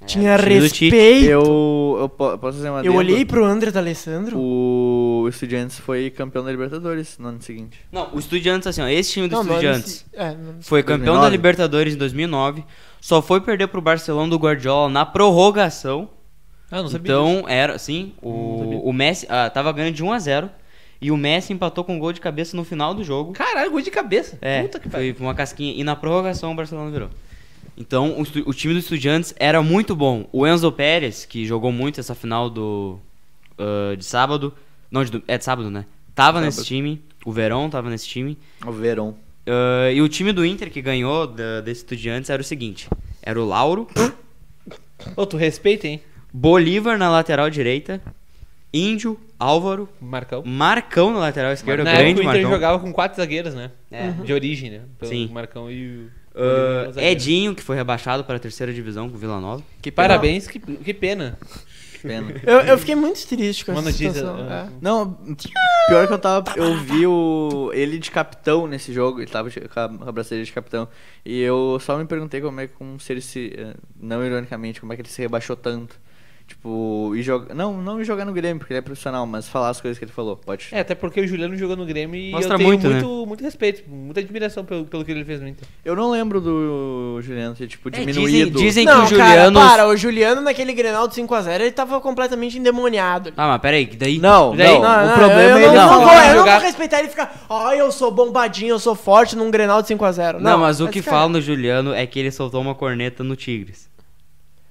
É, tinha o time do Tite. respeito. Eu, Eu, eu po- posso fazer um adendo. olhei pro André D'Alessandro. O Estudiantes foi campeão da Libertadores no ano seguinte. Não, o Estudiantes, assim, ó, esse time do Não, Estudiantes é, não- foi campeão 2009? da Libertadores em 2009, só foi perder pro Barcelona do Guardiola na prorrogação. Ah, não sabia. Então, era, sim, Não sabia. o, o Messi ah, tava ganhando de 1 a 0 e o Messi empatou com um gol de cabeça no final do jogo. Caralho, gol de cabeça. É, Puta que pariu. foi uma casquinha. E na prorrogação o Barcelona virou. Então, o, o time do Estudiantes era muito bom. O Enzo Pérez, que jogou muito essa final do ah, de sábado, não, de, do- é de sábado, né? Tava Sábado. nesse time, o Verão tava nesse time. O Verão. Ah, e o time do Inter que ganhou da, desse Estudiantes era o seguinte: era o Lauro, Ô, tu respeita, hein? Bolívar na lateral direita, Índio, Álvaro, Marcão. Marcão na lateral esquerda, o Na época grande o Inter Marcão. jogava com quatro zagueiros, né? É. De origem, né? Pelo Sim. Marcão e o. Zagueiro. Edinho, que foi rebaixado para a terceira divisão com o Vila Nova. Que parabéns, que, que pena. Pena. Eu, eu fiquei muito triste com essa notícia. situação. ah, é. Não, pior que eu tava. Eu vi o, ele de capitão nesse jogo, ele tava de- com a, com a braceira de capitão. E eu só me perguntei como é que como se ele se. eh, Não ironicamente, como é que ele se rebaixou tanto. Tipo, e joga. Não, não jogar no Grêmio, porque ele é profissional, mas falar as coisas que ele falou. Pode. É, até porque o Juliano jogou no Grêmio e Mostra eu tenho muito, né? muito, respeito, muita admiração pelo, pelo que ele fez no Inter. Eu não lembro do Juliano ter, tipo, É, diminuído. dizem, dizem Não, que o cara, Juliano. para, o Juliano naquele Grenal de 5x0, ele tava completamente endemoniado. Ah, mas peraí, que daí. Não, Daí- não, Não, o não, problema eu é não, ele não não vou, falar. eu não jogar- vou respeitar ele e ficar, ai, eu sou bombadinho, eu sou forte num Grenal de 5x0. Não, mas o que cara, falam do Juliano é que ele soltou uma corneta no Tigres.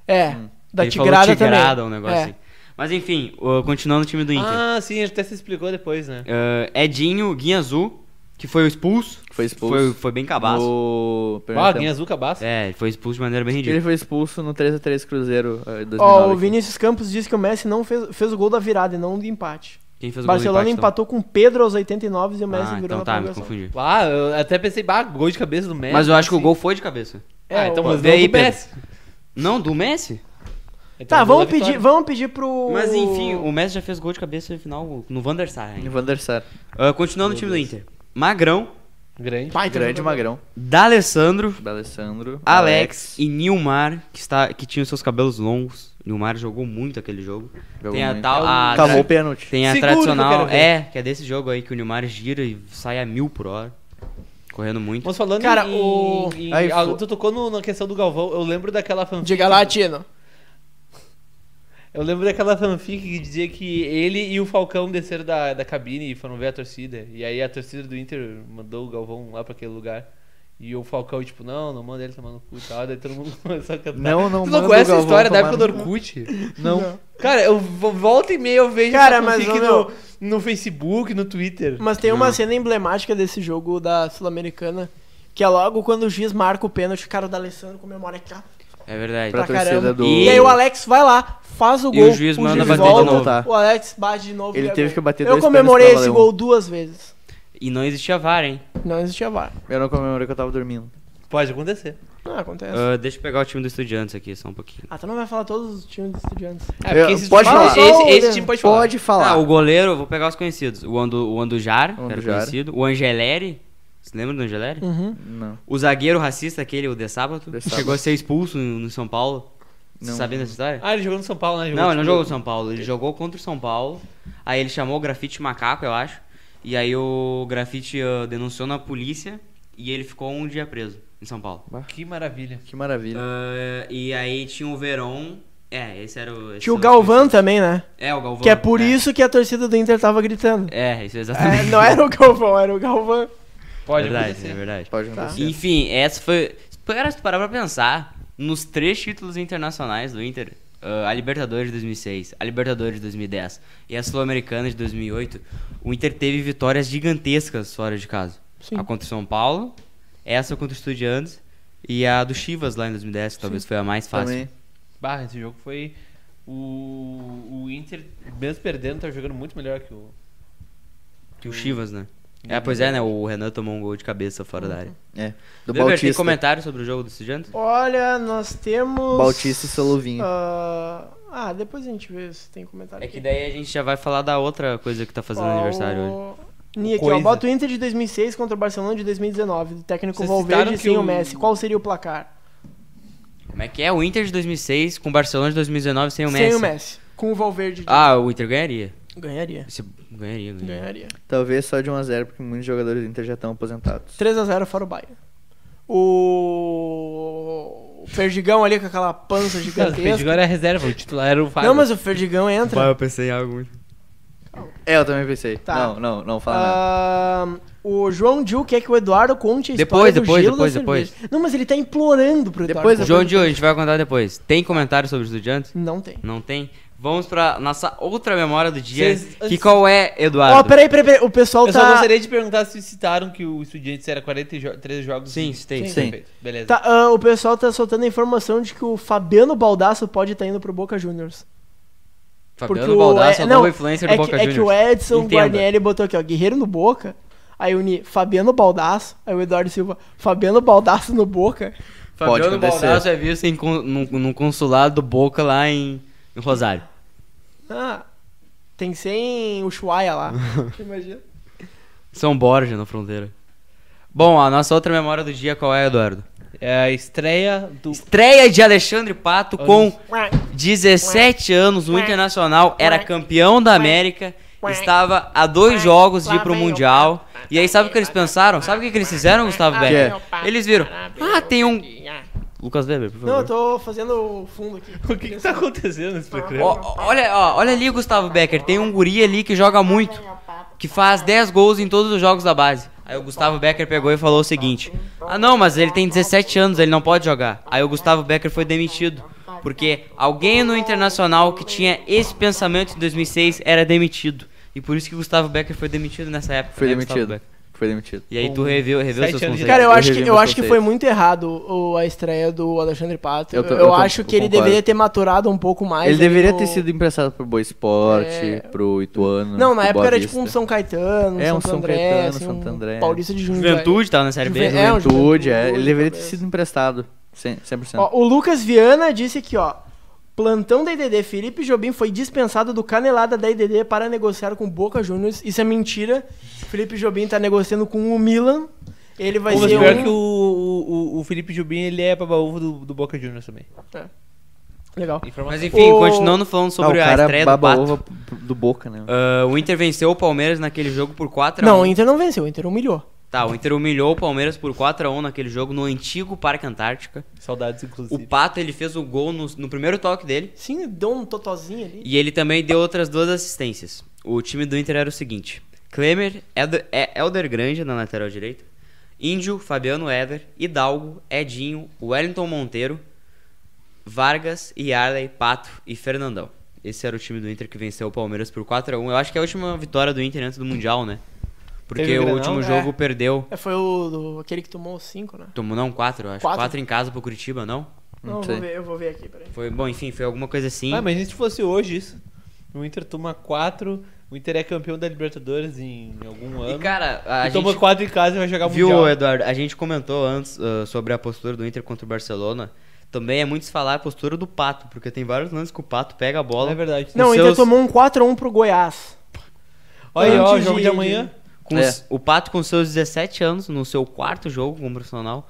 É, da ele falou Tigrada tigrada, também. um negócio É. assim. Mas enfim, o- continuando o time do Inter. Ah, sim, ele até se explicou depois, né? Ah, Edinho, Guinha Azul, que foi o expulso. Foi expulso. Foi, foi bem cabaço. Primeiro Ah. Guinha Azul cabaço. É, ele foi expulso de maneira bem Ele ridícula. foi expulso no 3x3 Cruzeiro 2009. Ó, o aqui. Vinícius Campos disse que o Messi não fez, fez o gol da virada e não do empate. Quem fez o gol do Barcelona empate, então? empatou com o Pedro aos 89 e o Messi Ah, virou então na tá, me confundi. Ah, eu até pensei, bah, gol de cabeça do Messi. Mas eu acho que o assim. gol foi de cabeça. Ah, É, então o- mas não aí, do Pedro. Messi. Não, do Messi? Então, Tá, gol vamos pedir, vamos pedir pro... Mas enfim, o Messi já fez gol de cabeça no final no Van der Sar. Ainda. Van der Sar. Ah, continuando o time do Inter. Magrão, Grande. Baita Grande. Magrão. D'Alessandro, D'Alessandro. Alex e Nilmar, que, está, que tinha os seus cabelos longos. Nilmar jogou muito aquele jogo. Jogou tem a muito. tal. A, Cavou tra- o pênalti. tem a Seguro que tradicional. ver. É, que é desse jogo aí que o Nilmar gira e sai a mil por hora. Correndo muito. Mas falando Cara, em, o- em- Aí, ah, tu tocou no- na questão do Galvão, eu lembro daquela fanfic. Diga lá, Tino. Eu lembro daquela fanfic que dizia que ele e o Falcão desceram da, da cabine e foram ver a torcida. E aí a torcida do Inter mandou o Galvão lá pra aquele lugar. E o Falcão, tipo, não, não manda ele tomar no cu e tal. Daí todo mundo começou a cantar. Não, não Tu não conhece a história da época do. Orkut? Não. Cara, eu vo- volta e meia eu vejo Cara, mas, fanfic ô, no, no Facebook, no Twitter. Mas tem uma Não. cena emblemática desse jogo da Sul-Americana, que é logo quando o juiz marca o pênalti, o cara do Alessandro comemora aqui, ó, É verdade. Pra pra torcida caramba. do- E aí o Alex vai lá, faz o E gol, o juiz manda bater de volta, novo, tá? o Alex bate de novo. Ele e teve gol. que bater Eu dois comemorei esse valer um. gol duas vezes. E não existia VAR, hein? Não existia VAR. Eu não comemorei que eu tava dormindo. Pode acontecer. Não, acontece. Ah, deixa eu pegar o time do Estudiantes aqui, só um pouquinho. Ah, tu não vai falar todos os times dos estudiantes. É, porque Eu- esse pode time- falar. Esse, esse, Pode time pode falar. Pode falar. Ah, o goleiro, vou pegar os conhecidos. O, Andu, o Andujar, O que era conhecido. O Angeleri, você lembra do Angeleri? Uhum. Não. O zagueiro racista, aquele, o De Sábato, De chegou Sábato. a ser expulso no, no São Paulo. Você Não. sabia dessa história? Ah, ele jogou no São Paulo, né? não, ele não jogou no São Paulo. Ele jogou contra o São Paulo. Aí ele chamou o grafite macaco, eu acho. E aí o grafite ah, denunciou na polícia e ele ficou um dia preso em São Paulo. Que maravilha. Que maravilha. Ah, e aí tinha o Veron. É, esse era o. esse Tinha o Galvão também, né? É, o Galvão. Que é por isso que a torcida do Inter tava gritando. É, isso é É, exatamente. não era o Galvão, era o Galvão. Pode verdade, acontecer. é verdade. Pode Tá. acontecer. Enfim, essa foi. Cara, se tu parar pra pensar, nos três títulos internacionais do Inter, ah, a Libertadores de 2006, a Libertadores de 2010 e a Sul-Americana de 2008, o Inter teve vitórias gigantescas fora de casa. Sim. A contra o São Paulo, essa contra o Estudiantes e a do Chivas lá em 2010, que talvez foi a mais fácil. Também. Bah, esse jogo foi. O, o Inter, mesmo perdendo, tá jogando muito melhor que o. Que o Chivas, né? É, pois é, né? O Renan tomou um gol de cabeça fora da área. É. Do Weber, tem Bautista. comentário sobre o jogo do Estudiantes? Olha, nós temos. Bautista e Solovinho. Ah, ah, depois a gente vê se tem comentário. É que aqui. daí a gente já vai falar da outra coisa que tá fazendo aniversário hoje. hoje. Ni aqui, ó. Coisa. Bota o Inter de 2006 contra o Barcelona de 2019. Do técnico Vocês Valverde sem o o- Messi. Qual seria o placar? Como é que é? O Inter de 2006 com o Barcelona de 2019 sem o Messi. Sem o Messi. Com o Valverde. Ah, o Inter ganharia. Ganharia. Ganharia, ganharia. Ganharia. Talvez só de 1x0, porque muitos jogadores do Inter já estão aposentados. 3x0 fora o Bayern. O... o Ferdigão ali com aquela pança Não, o gigantesca. Fedigão era reserva, o titular era o Fábio. Não, mas o Ferdigão entra. eu pensei em algo muito. É, eu também pensei. Tá. Não, não, não fala nada. Ah, o João Dil quer que o Eduardo conte a Depois, história do depois, gelo depois, depois. cerveja. Não, mas ele tá implorando pro Eduardo. Depois, contar. João Dio, a gente vai contar depois. Tem comentário sobre os estudiantes? Não tem. Não tem? Vamos pra nossa outra memória do dia. Vocês- Que antes- qual é, Ó, Eduardo? peraí, peraí, peraí. O pessoal Eu só tá... gostaria de perguntar se citaram que o Estudiantes era 43 jogos. Sim, e- citei, Sim. citei. Perfeito, beleza. tá, ah, o pessoal tá soltando a informação de que o Fabiano Baldasso pode estar indo pro Boca Juniors. Fabiano Baldasso é o não, novo influencer do é Boca que, É que o Juniors. Edson Entenda. Guarnieri botou aqui, ó, Guerreiro no Boca. Aí uni Fabiano Baldasso. Aí o Eduardo Silva, Fabiano Baldasso no Boca. Pode Fabiano acontecer. Baldasso é visto em, num, num consulado do Boca lá em, em Rosário. Ah, tem que ser em Ushuaia lá. Imagina. São Borja, na fronteira. Bom, a nossa outra memória do dia qual é, Eduardo? É a estreia do. Estreia de Alexandre Pato com Ué, 17 anos, o Internacional era campeão da América, estava a dois jogos de ir pro Mundial. E aí, sabe o que eles pensaram? Sabe o que que eles fizeram, Gustavo Becker? Eles viram, ah, tem um. Lucas Weber, por Não, eu favor. tô fazendo o fundo aqui. O que, que tá acontecendo nesse programa? Ó, olha, ó, olha ali, Gustavo Becker, tem um guri ali que joga muito, que faz 10 gols em todos os jogos da base. Aí o Gustavo Becker pegou e falou o seguinte: Ah, não, mas ele tem 17 anos, ele não pode jogar. Aí o Gustavo Becker foi demitido. Porque alguém no Internacional que tinha esse pensamento em 2006 era demitido. E por isso que o Gustavo Becker foi demitido nessa época. Foi né, Gustavo demitido. Foi demitido. E aí tu reveu, reveu Sete seus anos de conceitos. Cara, eu Eu acho que, eu acho que foi muito errado o- a estreia do Alexandre Pato. Eu, Eu tô- eu eu tô- acho que ele concordo. deveria ter maturado um pouco mais. Ele deveria no- ter sido emprestado pro Boa Esporte, É. pro Ituano. Não, na época Boa era tipo um Vista. São Caetano, um É, um Santo São André, Caetano, assim, Santo um André. Paulista de Jundiaí. Juventude tava na Série B. Juven- é, um Juventude, é. Ele deveria ter sido emprestado. 100%. 100%. Ó, o Lucas Viana disse aqui, ó. Plantão da IDD, Felipe Jobim foi dispensado do canelada da IDD para negociar com Boca Juniors. Isso é mentira. Felipe Jobim tá negociando com o Milan. Ele vai Pô, mas ser pior um... que o, o, o Felipe Jubim, ele é babaúvo do, do Boca Juniors também. Legal. Informação. Mas enfim, O- continuando falando Ah, sobre o a estreia do baba Pato. ovo do Boca, né? Ah, o Inter venceu o Palmeiras naquele jogo por 4 a 1 Não, o Inter não venceu, o Inter humilhou. Tá, o Inter humilhou o Palmeiras por 4x1 naquele jogo no antigo Parque Antártica. Saudades, O inclusive. Pato, ele fez o gol no, no primeiro toque dele. Sim, deu um totozinho ali. E ele também deu outras duas assistências. O time do Inter era o seguinte: Klemer, Elder, é- Elder Grande na lateral direita, Índio, Fabiano Éder, Hidalgo, Edinho, Wellington Monteiro, Vargas, Yarley, Pato e Fernandão. Esse era o time do Inter que venceu o Palmeiras por 4x1. Eu acho que é a última vitória do Inter antes do Mundial, né? Porque Teve o o Grenal? último É. jogo perdeu. É, foi o do, aquele que tomou os cinco, né? Tomou não, 4, eu acho. Quatro? 4 em casa pro Curitiba, não? Não, Não vou, ver, eu vou ver aqui, peraí. Foi, bom, enfim, foi alguma coisa assim. Ah, mas se fosse hoje isso? O Inter toma 4 O Inter é campeão da Libertadores em algum ano. E, cara, a e toma gente... quatro em casa e vai jogar Viu, Mundial. Eduardo? A gente comentou antes ah, sobre a postura do Inter contra o Barcelona. Também é muito se falar a postura do Pato, porque tem vários lances que o Pato pega a bola. É verdade. Não, o Inter seus- tomou um 4x1 pro Goiás. Olha aí, ó, Antes jogo de- de amanhã. Com É. os- o Pato com seus 17 anos, no seu quarto jogo como profissional,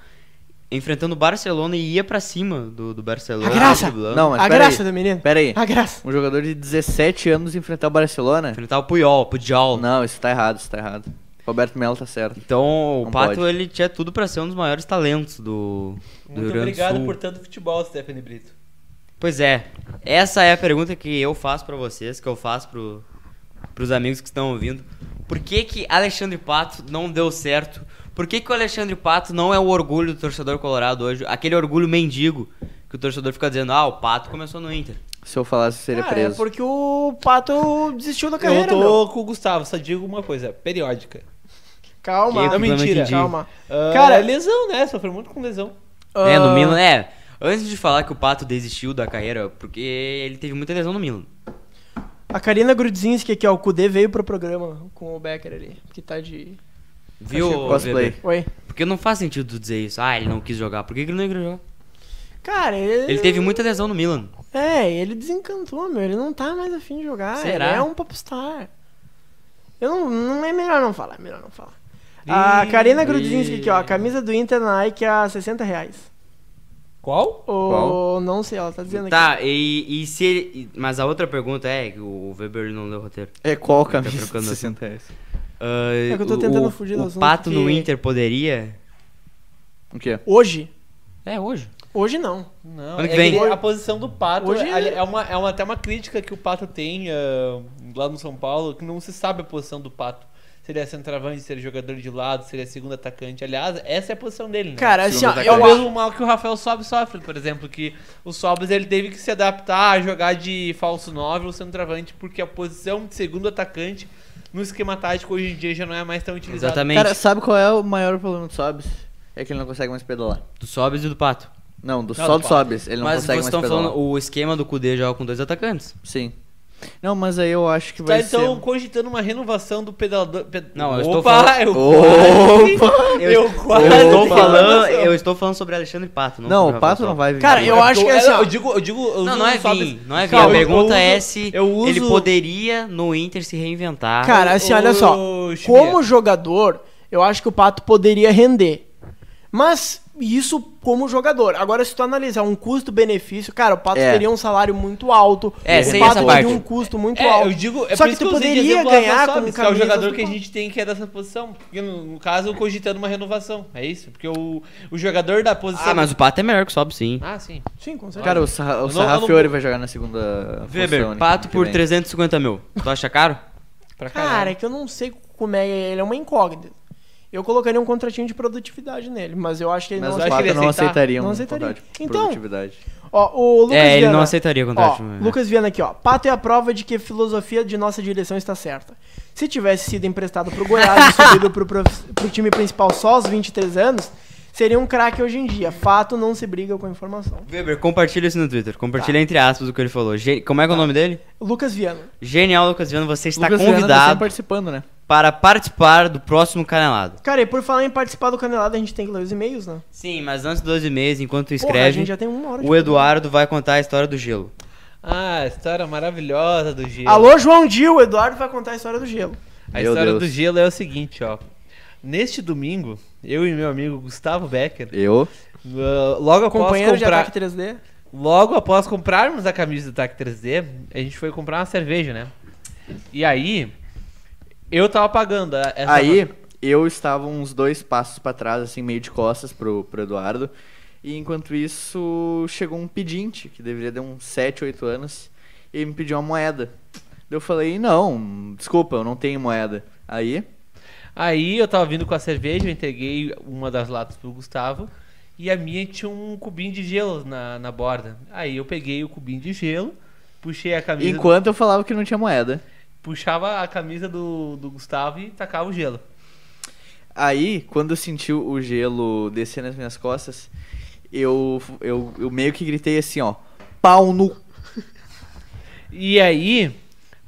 enfrentando o Barcelona e ia pra cima do, do Barcelona. A graça! Não, mas a graça aí. do menino. Pera aí. A graça. Um jogador de 17 anos enfrentar o Barcelona? Enfrentar o Puyol, Pujol. Não, isso tá errado, isso tá errado. Roberto Melo tá certo. Então, o Não Pato, pode. ele tinha tudo pra ser um dos maiores talentos do, do Rio Muito Grande do obrigado Sul. por tanto futebol, Stephanie Brito. Pois é, essa é a pergunta que eu faço pra vocês, que eu faço pro, pros amigos que estão ouvindo. Por que que Alexandre Pato não deu certo? Por que que o Alexandre Pato não é o orgulho do torcedor colorado hoje? Aquele orgulho mendigo que o torcedor fica dizendo, ah, o Pato começou no Inter. Se eu falasse, seria Cara, preso. é porque o Pato desistiu da Eu carreira, tô meu. com o Gustavo, só digo uma coisa, periódica. Calma. Que- Não, mentira. Calma. Ah, Cara- lesão, né? Sofreu muito com lesão. É, no Ah, Milan, é. Antes de falar que o Pato desistiu da carreira, porque ele teve muita lesão no Milan. A Karina Grudzinski aqui, ó, o Kudê veio pro programa com o Becker ali, que tá de... Viu, Cosplay. Oi. Porque não faz sentido tu dizer isso. Ah, ele não quis jogar. Por que, que ele não quis jogar? Cara, ele... Ele teve muita lesão no Milan. É, ele desencantou, meu. Ele não tá mais afim de jogar. Será? Ele é um popstar. Eu não, não é melhor não falar, é melhor não falar. A Karina Grudzinski aqui, ó, a camisa do Inter na Nike a 60 reais. Qual? Ou não sei, ela tá dizendo aqui. Tá, e, e se ele. Mas a outra pergunta é que o Weber não leu o roteiro. É qual Tá camisa trocando 60 reais? Ah, É que eu tô tentando o, fugir do O assunto Pato no porque- Inter poderia. O quê? Hoje? É, hoje. Hoje não. Não, Ano que é vem. ele- a posição do Pato Hoje é, é- uma, é uma, até uma crítica que o Pato tem ah, lá no São Paulo, que não se sabe a posição do Pato. Se ele é centroavante, se ele é jogador de lado, se ele é segundo atacante. Aliás, essa é a posição dele, né? Cara, assim, ó, É o mesmo mal que o Rafael Sobis sofre, por exemplo, que o Sobis ele teve que se adaptar a jogar de falso 9 ou centroavante, porque a posição de segundo atacante no esquema tático hoje em dia já não é mais tão utilizada. Exatamente. Cara, sabe qual é o maior problema do Sobs? É que ele não consegue mais pedalar. Do Sobis e do Pato. Não, do Não, só do do. Sobs. Ele não mas consegue vocês mais estão pedalar. falando, o esquema do Kudê joga com dois atacantes. Sim. Não, mas aí eu acho que Tá vai então ser... cogitando uma renovação do pedalador. pe- Não, eu estou Opa, falando- eu Opa! quase. Eu quase. Eu estou falando, eu estou falando sobre Alexandre Pato, não, Não, o Pato não vai vir. Cara, eu É acho que porque é assim. Eu digo, eu digo. eu Não, uso não é vir, não é vir. A eu pergunta uso- é se eu uso- ele poderia no Inter se reinventar. Cara, assim, olha só. Como jogador, eu acho que o Pato poderia render. Mas isso como jogador. Agora, se tu analisar um custo-benefício, cara, o Pato É. teria um salário muito alto. É, o sem Pato teria um custo muito É, alto. eu digo, é Só por que isso tu poderia o ganhar com que é o jogador do que a gente tem que é dessa posição. Porque no, no caso, cogitando uma renovação. É isso? Porque o, o jogador da posição. Ah, mas o Pato é melhor que o Sobis, sim. Ah, sim. Sim, com certeza. Cara, o, Sarra, o vai jogar na segunda Weber, posição, né, Pato que por vem. 350 mil. Tu acha caro? Pra Cara, é que eu não sei como é. Ele é uma incógnita. Eu colocaria um contratinho de produtividade nele, mas eu acho que ele Mas não o acho que ele não aceitar. aceitaria Não um aceitaria. contrato de Então, produtividade. Ó, o Lucas é, ele Viana, não aceitaria Ó, contrato. né? Lucas Viana aqui, ó. Pato é a prova de que a filosofia de nossa direção está certa. Se tivesse sido emprestado pro Goiás e subido pro, prof- pro time principal só aos 23 anos, seria um craque hoje em dia. Fato não se briga com a informação. Weber, compartilha isso no Twitter. Compartilha entre aspas o que ele falou. Ge- Como é que é o nome dele? Lucas Viana. Genial, Lucas Viana. Você está Lucas Viana tá convidado participando, né? Para participar do próximo Canelado. Cara, e por falar em participar do Canelada, a gente tem que ler os e-mails, né? Sim, mas antes dos e-mails, enquanto tu Porra, a escreve, gente já tem uma hora de o Eduardo vai contar a história do gelo. Ah, a história maravilhosa do gelo. Alô, João Dil, o Eduardo vai contar a história do gelo. A Meu história Deus. do gelo é o seguinte, ó. Neste domingo, eu e meu amigo Gustavo Becker, Eu? uh, logo após comprar, ataque 3D. logo após comprarmos a camisa do TAC 3D, a gente foi comprar uma cerveja, né? E aí, eu tava pagando essa Aí, eu estava uns dois passos pra trás, assim, meio de costas pro, pro Eduardo. E enquanto isso, chegou um pedinte, que deveria ter uns 7, 8 anos, e ele me pediu uma moeda. Eu falei, não, desculpa, eu não tenho moeda. Aí, Aí eu tava vindo com a cerveja, eu entreguei uma das latas pro Gustavo e a minha tinha um cubinho de gelo na, na borda. Aí eu peguei o cubinho de gelo, puxei a camisa, enquanto eu falava que não tinha moeda. Puxava a camisa do, do Gustavo e tacava o gelo. Aí, quando eu senti o gelo descer nas minhas costas, eu, eu, eu meio que gritei assim, ó, pau no... E aí,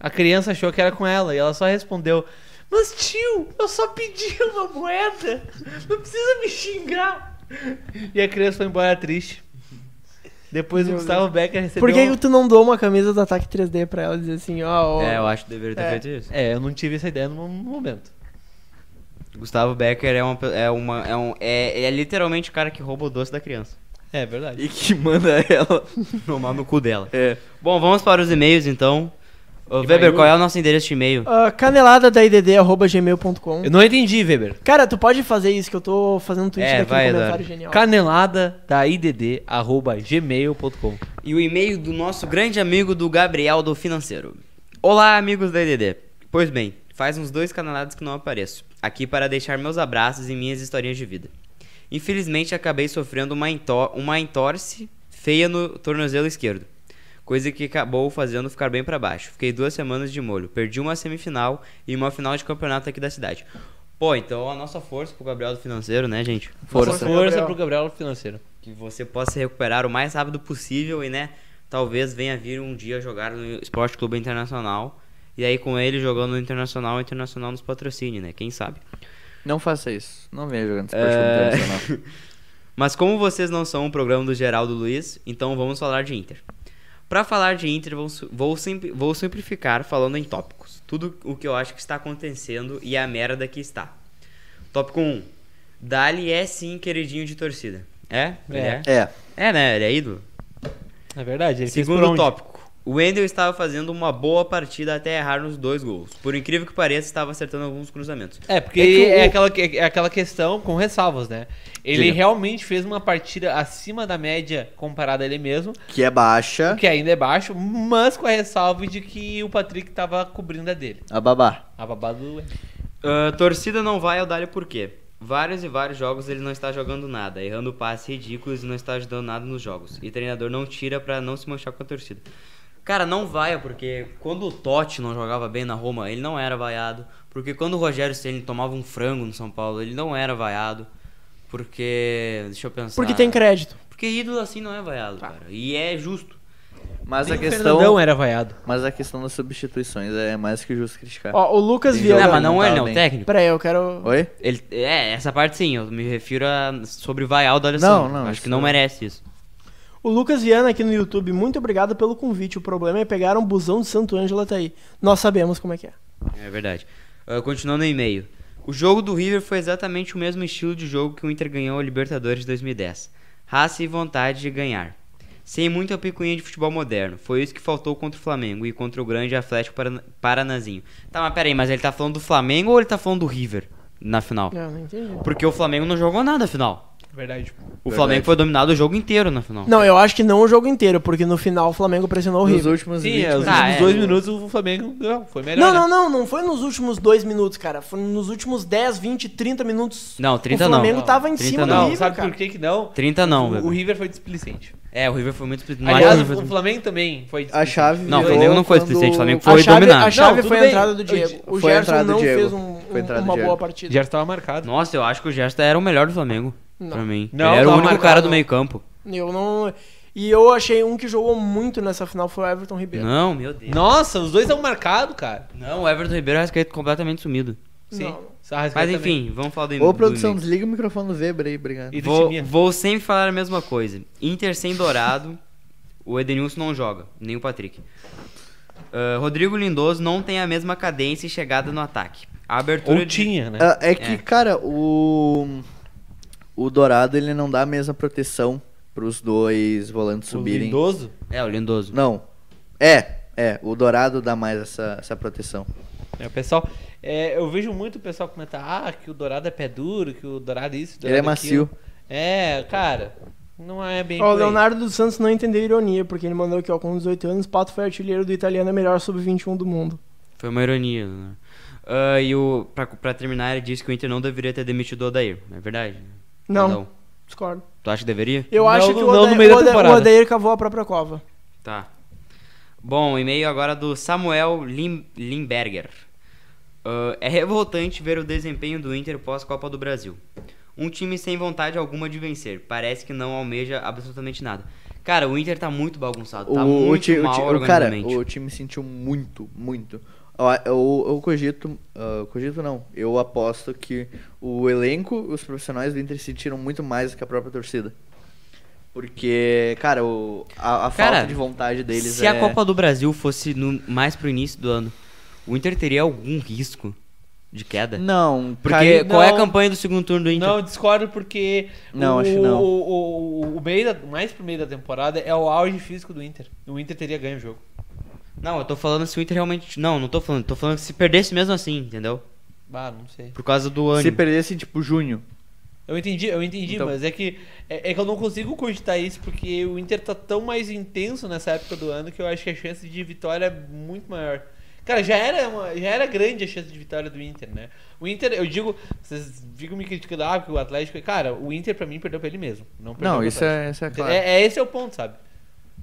A criança achou que era com ela e ela só respondeu: Mas tio, eu só pedi uma moeda. Não precisa me xingar. E a criança foi embora triste. Depois o Meu Gustavo Becker recebeu. Por que, que tu não doou uma camisa do Ataque 3D pra ela e dizer assim, ó, ó, É, eu acho que deveria ter É. feito isso. É, eu não tive essa ideia no momento. Gustavo Becker é uma. É, uma, é, um, é, é literalmente o cara que rouba o doce da criança. É verdade. E que manda ela. Tomar no cu dela. É. Bom, vamos para os e-mails então. Ô, Weber, qual é o nosso endereço de e-mail? ah, canelada da idd.gmail.com Eu não entendi, Weber. Cara, tu pode fazer isso que eu tô fazendo um tweet É, daqui vai, no comentário Eduardo. genial. Canelada da idd arroba gmail.com. E o e-mail do nosso grande amigo do Gabriel do Financeiro. Olá, amigos da EDD. Pois bem, faz uns dois canelados que não apareço. Aqui para deixar meus abraços e minhas historinhas de vida. Infelizmente, acabei sofrendo uma, entó uma entorse feia no tornozelo esquerdo. Coisa que acabou fazendo ficar bem para baixo. Fiquei duas semanas de molho. Perdi uma semifinal e uma final de campeonato aqui da cidade. Pô, então a nossa força pro Gabriel do Financeiro, né, gente? Força, Força, força Gabriel. pro Gabriel Financeiro. que você possa se recuperar o mais rápido possível e, né, talvez venha vir um dia jogar no Esporte Clube Internacional. E aí com ele jogando no Internacional, o Internacional nos patrocine, né? Quem sabe? Não faça isso. Não venha jogando esporte É. internacional. Mas como vocês não são um programa do Geraldo Luiz, então vamos falar de Inter. Pra falar de Inter, vou, vou, vou simplificar falando em tópicos. Tudo o que eu acho que está acontecendo e a merda que está. Tópico 1. Dali é sim queridinho de torcida. É? Ele É. é? É. É, né? Ele é ídolo. É verdade. Ele fez por Segundo onde? tópico. O Wendel estava fazendo uma boa partida até errar nos dois gols. Por incrível que pareça, estava acertando alguns cruzamentos. É, porque É que é, o- aquela, é aquela questão com ressalvas, né? Ele Diga. realmente fez uma partida acima da média comparada a ele mesmo, Que é baixa. que ainda é baixo, mas com a ressalva de que o Patrick tava cobrindo a dele. A babá. A babá do. Ah, torcida não vai ao Dália por quê? Vários e vários jogos ele não está jogando nada, errando passes ridículos e não está ajudando nada nos jogos. E treinador não tira pra não se manchar com a torcida. Cara, não vai, porque quando o Totti não jogava bem na Roma, ele não era vaiado. Porque quando o Rogério Ceni tomava um frango no São Paulo, ele não era vaiado. Porque. Deixa eu pensar. Porque tem crédito. Porque ídolo assim não é vaiado, cara. E é justo. Mas Nem a o questão. Fernandão era vaiado. Mas a questão das substituições é mais que justo criticar. Ó, o Lucas Tem Não, mas não não ele, não, o bem. técnico. Peraí, eu quero. Oi? Ele, é, essa parte sim, eu me refiro a sobre vaiar o Não, D'Alessandro. não, Acho isso que não é- merece isso. O Lucas Viana aqui no YouTube, muito obrigado pelo convite. O problema é pegar um busão de Santo Ângelo até aí. Nós sabemos como é que é. É verdade. Ah, continuando no e-mail. O jogo do River foi exatamente o mesmo estilo de jogo que o Inter ganhou a Libertadores de 2010. Raça e vontade de ganhar. Sem muita picuinha de futebol moderno. Foi isso que faltou contra o Flamengo e contra o grande Atlético Parana- Paranazinho. Tá, mas peraí, mas ele tá falando do Flamengo ou ele tá falando do River na final? Não, não entendi. Porque o Flamengo não jogou nada na final. Verdade. O Verdade. Flamengo foi dominado o jogo inteiro na final. Não, eu acho que não o jogo inteiro, porque no final o Flamengo pressionou o Nos River. últimos Sim, 20 é, os Ah, últimos é. dois minutos o Flamengo ganhou, foi melhor. Não, né? não, não, não foi nos últimos dois minutos, cara. Foi nos últimos 10, 20, 30 minutos. Não, 30 o não. Flamengo Não, tava em 30 cima não. do Não, River, sabe cara. por que que não? 30 não, o, o. River foi displicente. É, o River foi muito não Aliás, o, foi- o Flamengo também foi A displicente. chave. Não, o Flamengo não foi displicente, o Flamengo A foi chave, dominado. a chave Não, foi a entrada do Diego. O Foi a Gerson não Diego. fez um- a um- uma boa partida. Já estava marcado. Nossa, eu acho que o Gerson era o melhor do Flamengo. Não. Pra mim. Não, Ele era o único marcado, cara do meio campo. Eu não. E eu achei um que jogou muito nessa final foi o Everton Ribeiro. Não, meu Deus. Nossa, os dois estão marcados, cara. Não, o Everton Ribeiro é completamente sumido. Sim. Não. Mas também. enfim, vamos falar do Ô, do produção, e-mail. desliga o microfone do Weber aí, obrigado. E do Vou, vou sempre falar a mesma coisa. Inter sem Dourado, o Edenilson não joga, nem o Patrick. Ah, Rodrigo Lindoso não tem a mesma cadência e chegada no ataque. A abertura Ou de- tinha, né? Ah, é que, É. cara, o. O Dourado ele não dá a mesma proteção pros dois volantes o subirem. Lindoso. É, o Lindoso. Não. É, é. O Dourado dá mais essa, essa proteção. É, o pessoal, é, eu vejo muito o pessoal comentar ah, que o Dourado é pé duro, que o Dourado é isso, Ele é Dourado aquilo. macio. É, cara, não é bem Ó, o. Leonardo dos Santos não entendeu ironia, porque ele mandou aqui, ó, com 18 anos, Pato foi artilheiro do italiano é melhor sub-21 do mundo. Foi uma ironia, né? Ah, e o, pra, pra terminar, ele disse que o Inter não deveria ter demitido o Odair. É verdade? Não, discordo. Tu acha que deveria? Eu Não, acho que não, o não no Odair, meio da o Odair- temporada. o Odair cavou a própria cova. Tá. Bom, e-mail agora do Samuel Lim, Limberger. Ah, é revoltante ver o desempenho do Inter pós-Copa do Brasil. Um time sem vontade alguma de vencer. Parece que não almeja absolutamente nada. Cara, o Inter tá muito bagunçado. O, Tá o, muito ti- o mal ti- o cara, organizadamente. o time sentiu muito, muito. Eu, eu cogito, ah, cogito não, eu aposto que o elenco, os profissionais do Inter sentiram muito mais do que a própria torcida. Porque, cara, o, a, a Cara, falta de vontade deles Se é... a Copa do Brasil fosse no- mais pro início do ano, o Inter teria algum risco de queda? Não, Porque cai- qual é a não. campanha do segundo turno do Inter? Não, discordo porque Não, o, acho que não. O, o, o meio da, mais pro meio da temporada é o auge físico do Inter. O Inter teria ganho o jogo. Não, eu tô falando se o Inter realmente. Não, não tô falando. Tô falando que se perdesse mesmo assim, entendeu? Ah, não sei. Por causa do se ânimo. perdesse, tipo, junho. Eu entendi, eu entendi, Então- mas é que é, é que eu não consigo cogitar isso porque o Inter tá tão mais intenso nessa época do ano que eu acho que a chance de vitória é muito maior. Cara, já era, uma- já era grande a chance de vitória do Inter, né? O Inter, eu digo, vocês ficam me criticando, ah, que o Atlético. Cara, o Inter pra mim perdeu pra ele mesmo. Não, perdeu Não, isso é, isso é claro. É, é esse é o ponto, sabe?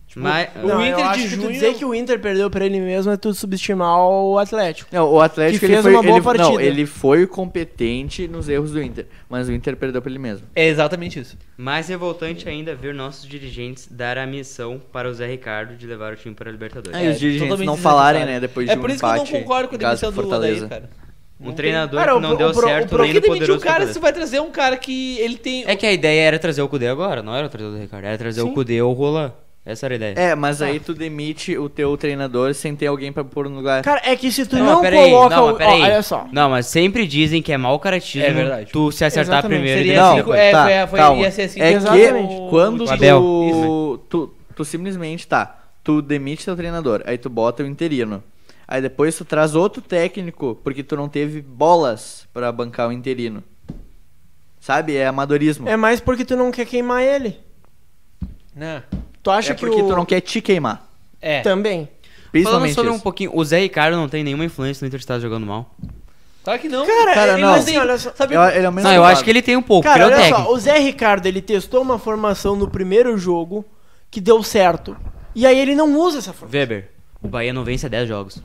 Tipo, Mas- o Não, Inter eu acho de junho. dizer que o Inter perdeu pra ele mesmo é tu subestimar o Atlético. Não, o Atlético Que ele fez foi, uma boa ele, Não, partida. ele foi competente nos erros do Inter, mas o Inter perdeu pra ele mesmo. É exatamente isso. Mais revoltante ainda é ver nossos dirigentes dar a missão para o Zé Ricardo de levar o time para a Libertadores. É, e os dirigentes não falarem, né, depois é de um por isso que eu empate não concordo com a demissão do Fortaleza. Odair, cara. Um Não treinador Cara, que o não pro- deu o certo o nem que no demitiu poderoso o cara se vai trazer um cara que ele tem. É que a ideia era trazer o Cudê agora, não era trazer o Ricardo. Era trazer Sim. o Cudê ou o Roland. Essa era a ideia. É, mas aí tu demite o teu treinador sem ter alguém pra pôr no lugar. Cara, é que se tu Não, não, peraí, coloca não, o. mas ó, peraí. olha só. Não, mas sempre dizem que é mau caratismo É verdade. tu se acertar Exatamente. primeiro Seria Não, assim, depois. é, tá, foi, foi, calma. ia ser assim. É Exatamente. que quando O Abel. tu, tu, tu simplesmente tá, tu demite teu treinador, aí tu bota o interino. Aí depois tu traz outro técnico, porque tu não teve bolas pra bancar o interino. Sabe? É amadorismo. É mais porque tu não quer queimar ele. Não. Tu acha É que porque o. tu não quer te queimar. É. Também. Falando Principalmente sobre um isso. pouquinho, o Zé Ricardo não tem nenhuma influência no Inter estar jogando mal. Claro que não. Cara, Cara, ele não. mas assim, olha só. Sabe, Eu- ele é o menos Não, eu acho que ele tem um pouco, Cara, é o olha técnico. só, o Zé Ricardo, ele testou uma formação no primeiro jogo que deu certo. E aí ele não usa essa formação. Weber, o Bahia não vence há 10 jogos.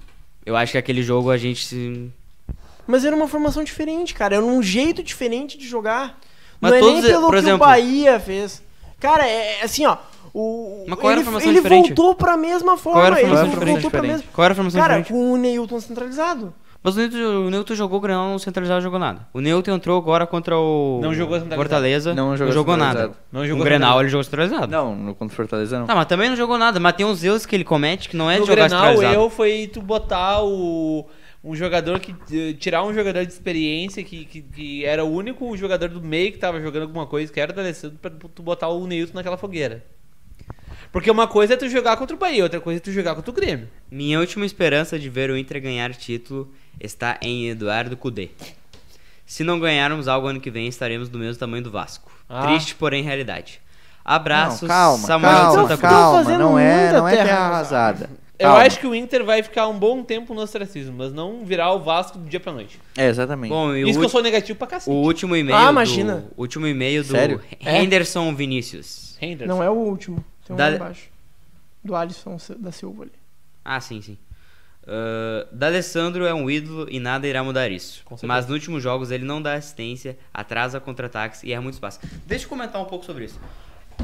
Eu acho que aquele jogo a gente se... Mas era uma formação diferente, cara. Era um jeito diferente de jogar. Mas não é nem pelo por que exemplo- o Bahia fez. Cara, é, é assim, ó. O, Mas qual era a ele, formação ele diferente? voltou pra mesma forma. era a ele formação voltou diferente? pra mesma. Qual era a formação Cara, diferente? com o Neilton centralizado. Mas o Newton, o Newton jogou o Grenal no centralizado jogou nada. O Newton entrou agora contra o Não jogou. Fortaleza, Não não jogou jogou, nada. Não No jogou Grenal centralizado. ele jogou centralizado. Não, no contra o Fortaleza não. Tá, mas também não jogou nada. Mas tem uns erros que ele comete que não é no de jogar Grenal, o centralizado. erro foi tu botar o, um jogador que. Tirar um jogador de experiência que, que, que era o único jogador do meio que tava jogando alguma coisa, que era do Alessandro, pra tu botar o Neilton naquela fogueira. Porque uma coisa é tu jogar contra o Bahia, outra coisa é tu jogar contra o Grêmio. Minha última esperança de ver o Inter ganhar título está em Eduardo Cudê. Se não ganharmos algo ano que vem, estaremos do mesmo tamanho do Vasco. Ah. Triste, porém realidade. Abraços, Não, calma, Samuel de calma, Santa Cruz. calma, não é, não é terra terra arrasada. Eu Calma. acho que o Inter vai ficar um bom tempo no ostracismo, mas não virar o Vasco do dia pra noite. É, exatamente. Bom, e Isso o, que eu sou negativo pra cacete. o último e-mail Ah, do, imagina. o último e-mail do Sério? Henderson Vinícius. Henderson. Não é o último. Tem um lá embaixo. Do Alisson da Silva ali. Ah, sim, sim. Uh, D'Alessandro é um ídolo e nada irá mudar isso. Mas nos últimos jogos ele não dá assistência, atrasa contra-ataques e erra muito espaço. Deixa eu comentar um pouco sobre isso.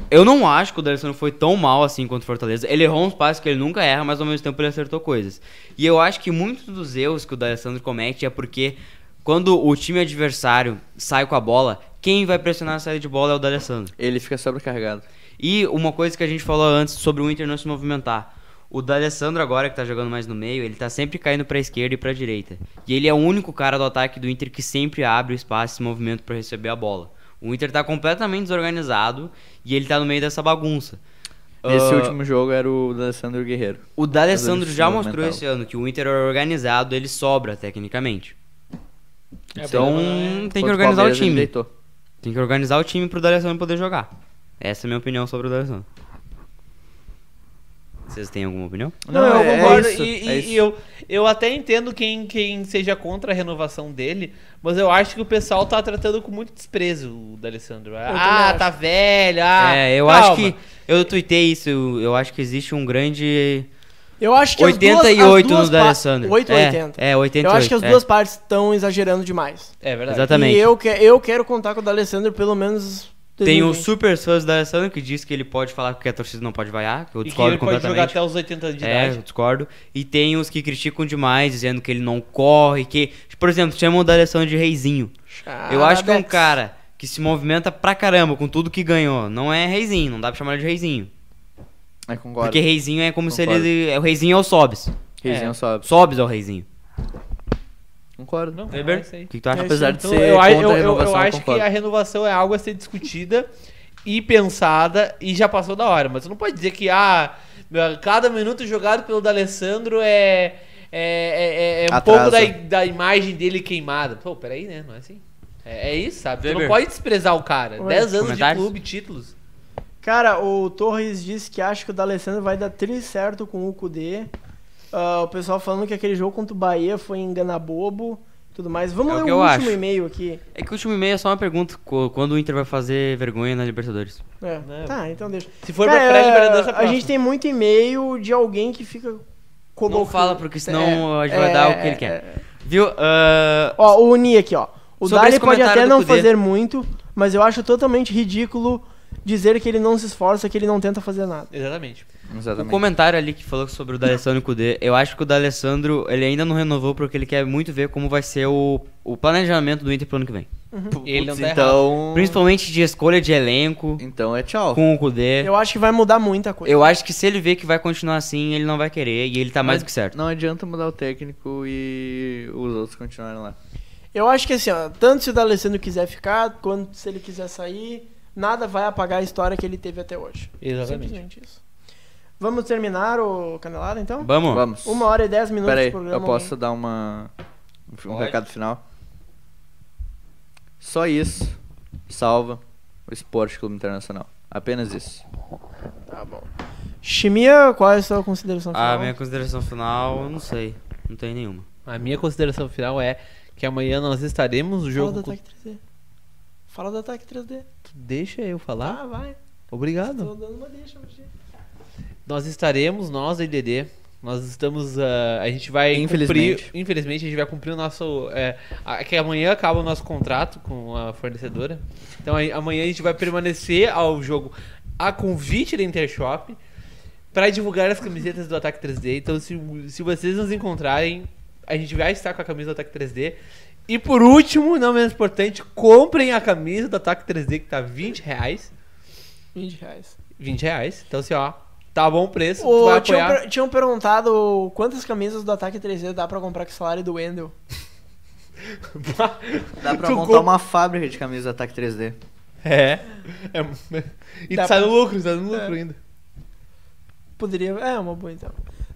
Eu não acho que o D'Alessandro foi tão mal assim quanto o Fortaleza. Ele errou uns passos que ele nunca erra, mas ao mesmo tempo ele acertou coisas. E eu acho que muitos dos erros que o D'Alessandro comete é porque quando o time adversário sai com a bola, quem vai pressionar a saída de bola é o D'Alessandro. Ele fica sobrecarregado. E uma coisa que a gente falou antes sobre o Inter não se movimentar. O D'Alessandro agora que tá jogando mais no meio, ele tá sempre caindo pra esquerda e pra direita. E ele é o único cara do ataque do Inter que sempre abre o espaço e se movimento pra receber a bola. O Inter tá completamente desorganizado e ele tá no meio dessa bagunça. Nesse Ah, último jogo era o Alessandro Guerreiro. O D'Alessandro já mostrou esse ano que o Inter é organizado, ele sobra tecnicamente. É, Então é- tem que organizar o ele time. Tem que organizar o time pro D'Alessandro poder jogar. Essa é a minha opinião sobre o D'Alessandro. Vocês têm alguma opinião? Não, Não, eu é- é concordo. isso, e é e- eu, eu até entendo quem, quem seja contra a renovação dele, mas eu acho que o pessoal tá tratando com muito desprezo o D'Alessandro. Ah, acho. tá velho. Ah, é, eu calma. acho que. Eu tuitei isso, eu, eu acho que existe um grande. Eu acho que 88 as duas, as duas no D'Alessandro. 8 ou É, 80. é, 88, Eu acho que as é. duas partes estão exagerando demais. É verdade. Exatamente. E eu, que, eu quero contar com o D'Alessandro pelo menos Tem o 2020. super fãs da Alessandro que diz que ele pode falar que a torcida não pode vaiar, que eu E que discordo ele pode jogar completamente. até os 80 de É, eu idade. discordo. E tem os que criticam demais, dizendo que ele não corre, que... Por exemplo, chamam o da Alessandro de reizinho. Eu acho que é um cara que se movimenta pra caramba com tudo que ganhou. Não é reizinho, não dá pra chamar ele de reizinho. É, concordo. Porque reizinho é como Concordo. se ele... é, O reizinho é o Sobs. Reizinho É. sobe. Sobs é o reizinho. Concordo. Não, Weber, é isso aí. o que, tu acha? É Apesar aí. de Então, ser eu, a- contra eu, a eu, renovação, eu acho concordo. que a renovação é algo a ser discutida e pensada e já passou da hora. Mas você não pode dizer que ah, cada minuto jogado pelo D'Alessandro é, é, é, é um Atraso. pouco da, da imagem dele queimada. Pô, peraí, né? Não é assim. É, é isso, sabe? Tu não Weber. pode desprezar o cara. Ué, 10 anos de clube, títulos. Cara, o Torres disse que acha que o D'Alessandro vai dar tri certo com o Kudê. Ah, o pessoal falando que aquele jogo contra o Bahia foi engana bobo tudo mais. Vamos É o ler que o eu último acho. e-mail aqui. É que o último e-mail é só uma pergunta. Quando o Inter vai fazer vergonha na Libertadores? É. Não. Tá, então deixa. Se for Cara, pra pré-libertadores, é a gente tem muito e-mail de alguém que fica colocando- Não fala, porque senão a gente vai dar o que ele quer. é. Viu? Ah, Ó, o Uni aqui, ó. O Dali pode até não fazer muito, mas eu acho totalmente ridículo dizer que ele não se esforça, que ele não tenta fazer nada. Exatamente. O Exatamente. comentário ali que falou sobre o D'Alessandro e o Kudê, eu acho que o D'Alessandro, ele ainda não renovou porque ele quer muito ver como vai ser o, o planejamento do Inter pro ano que vem. Ele não tá então... Principalmente de escolha de elenco, Então é tchau. com o Kudê. Eu acho que vai mudar muita coisa. Eu acho que se ele ver que vai continuar assim, ele não vai querer e ele tá mais do que certo. Não adianta mudar o técnico e os outros continuarem lá. Eu acho que assim, ó, tanto se o D'Alessandro quiser ficar, quanto se ele quiser sair, nada vai apagar a história que ele teve até hoje. Exatamente. Simplesmente isso. Vamos terminar o Canelada, então? Vamos? Vamos. Uma hora e dez minutos Pera aí, de programa. eu posso dar uma... um Pode. recado final? Só isso salva o Esporte Clube Internacional. Apenas isso. Tá bom. Chimia, qual é a sua consideração final? A minha consideração final, eu não sei. Não tem nenhuma. A minha consideração final é que amanhã nós estaremos no Fala jogo. do com- ataque 3D. Fala do ataque 3D. Tu Deixa eu falar? Tá, vai. Obrigado. Tô dando uma deixa pra ti. Nós estaremos, nós da IDD, nós estamos, ah, a gente vai Infelizmente. cumprir, infelizmente. A gente vai cumprir o nosso, é, a- que amanhã acaba o nosso contrato com a fornecedora, então aí, amanhã a gente vai permanecer ao jogo a convite da Intershop para divulgar as camisetas do Ataque 3D, então se, se vocês nos encontrarem, a gente vai estar com a camisa do Ataque 3D, e por último, não menos importante, comprem a camisa do Ataque 3D que tá 20 reais, 20 reais. 20 reais, então assim ó, tá bom o preço, Ô, vai tinham, per- tinham perguntado quantas camisas do Ataque 3D dá pra comprar com o salário do Wendel. Dá pra Tu montar com- uma fábrica de camisas de ataque 3D. É. é. E Dá tu sai pra- no lucro, sai no lucro É. ainda. Poderia. É, uma boa então.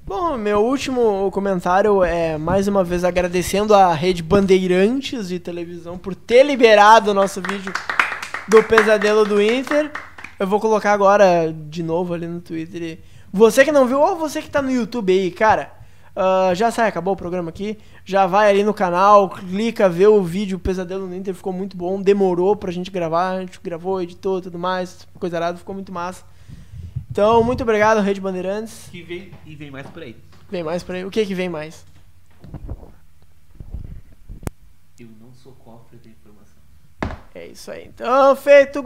Bom, meu último comentário é mais uma vez agradecendo a rede Bandeirantes de televisão por ter liberado o nosso vídeo do pesadelo do Inter. Eu vou colocar agora de novo ali no Twitter. Você que não viu, ou você que tá no YouTube aí, cara, ah, já sai, acabou o programa aqui. Já vai ali no canal, clica, vê o vídeo, o pesadelo do Inter ficou muito bom. Demorou pra gente gravar, a gente gravou, editou tudo mais, coisa arada, ficou muito massa. Então, muito obrigado, Rede Bandeirantes. Que vem, e vem mais por aí. Vem mais por aí. O que que vem mais? Eu não sou cofre da informação. É isso aí. Então, feito,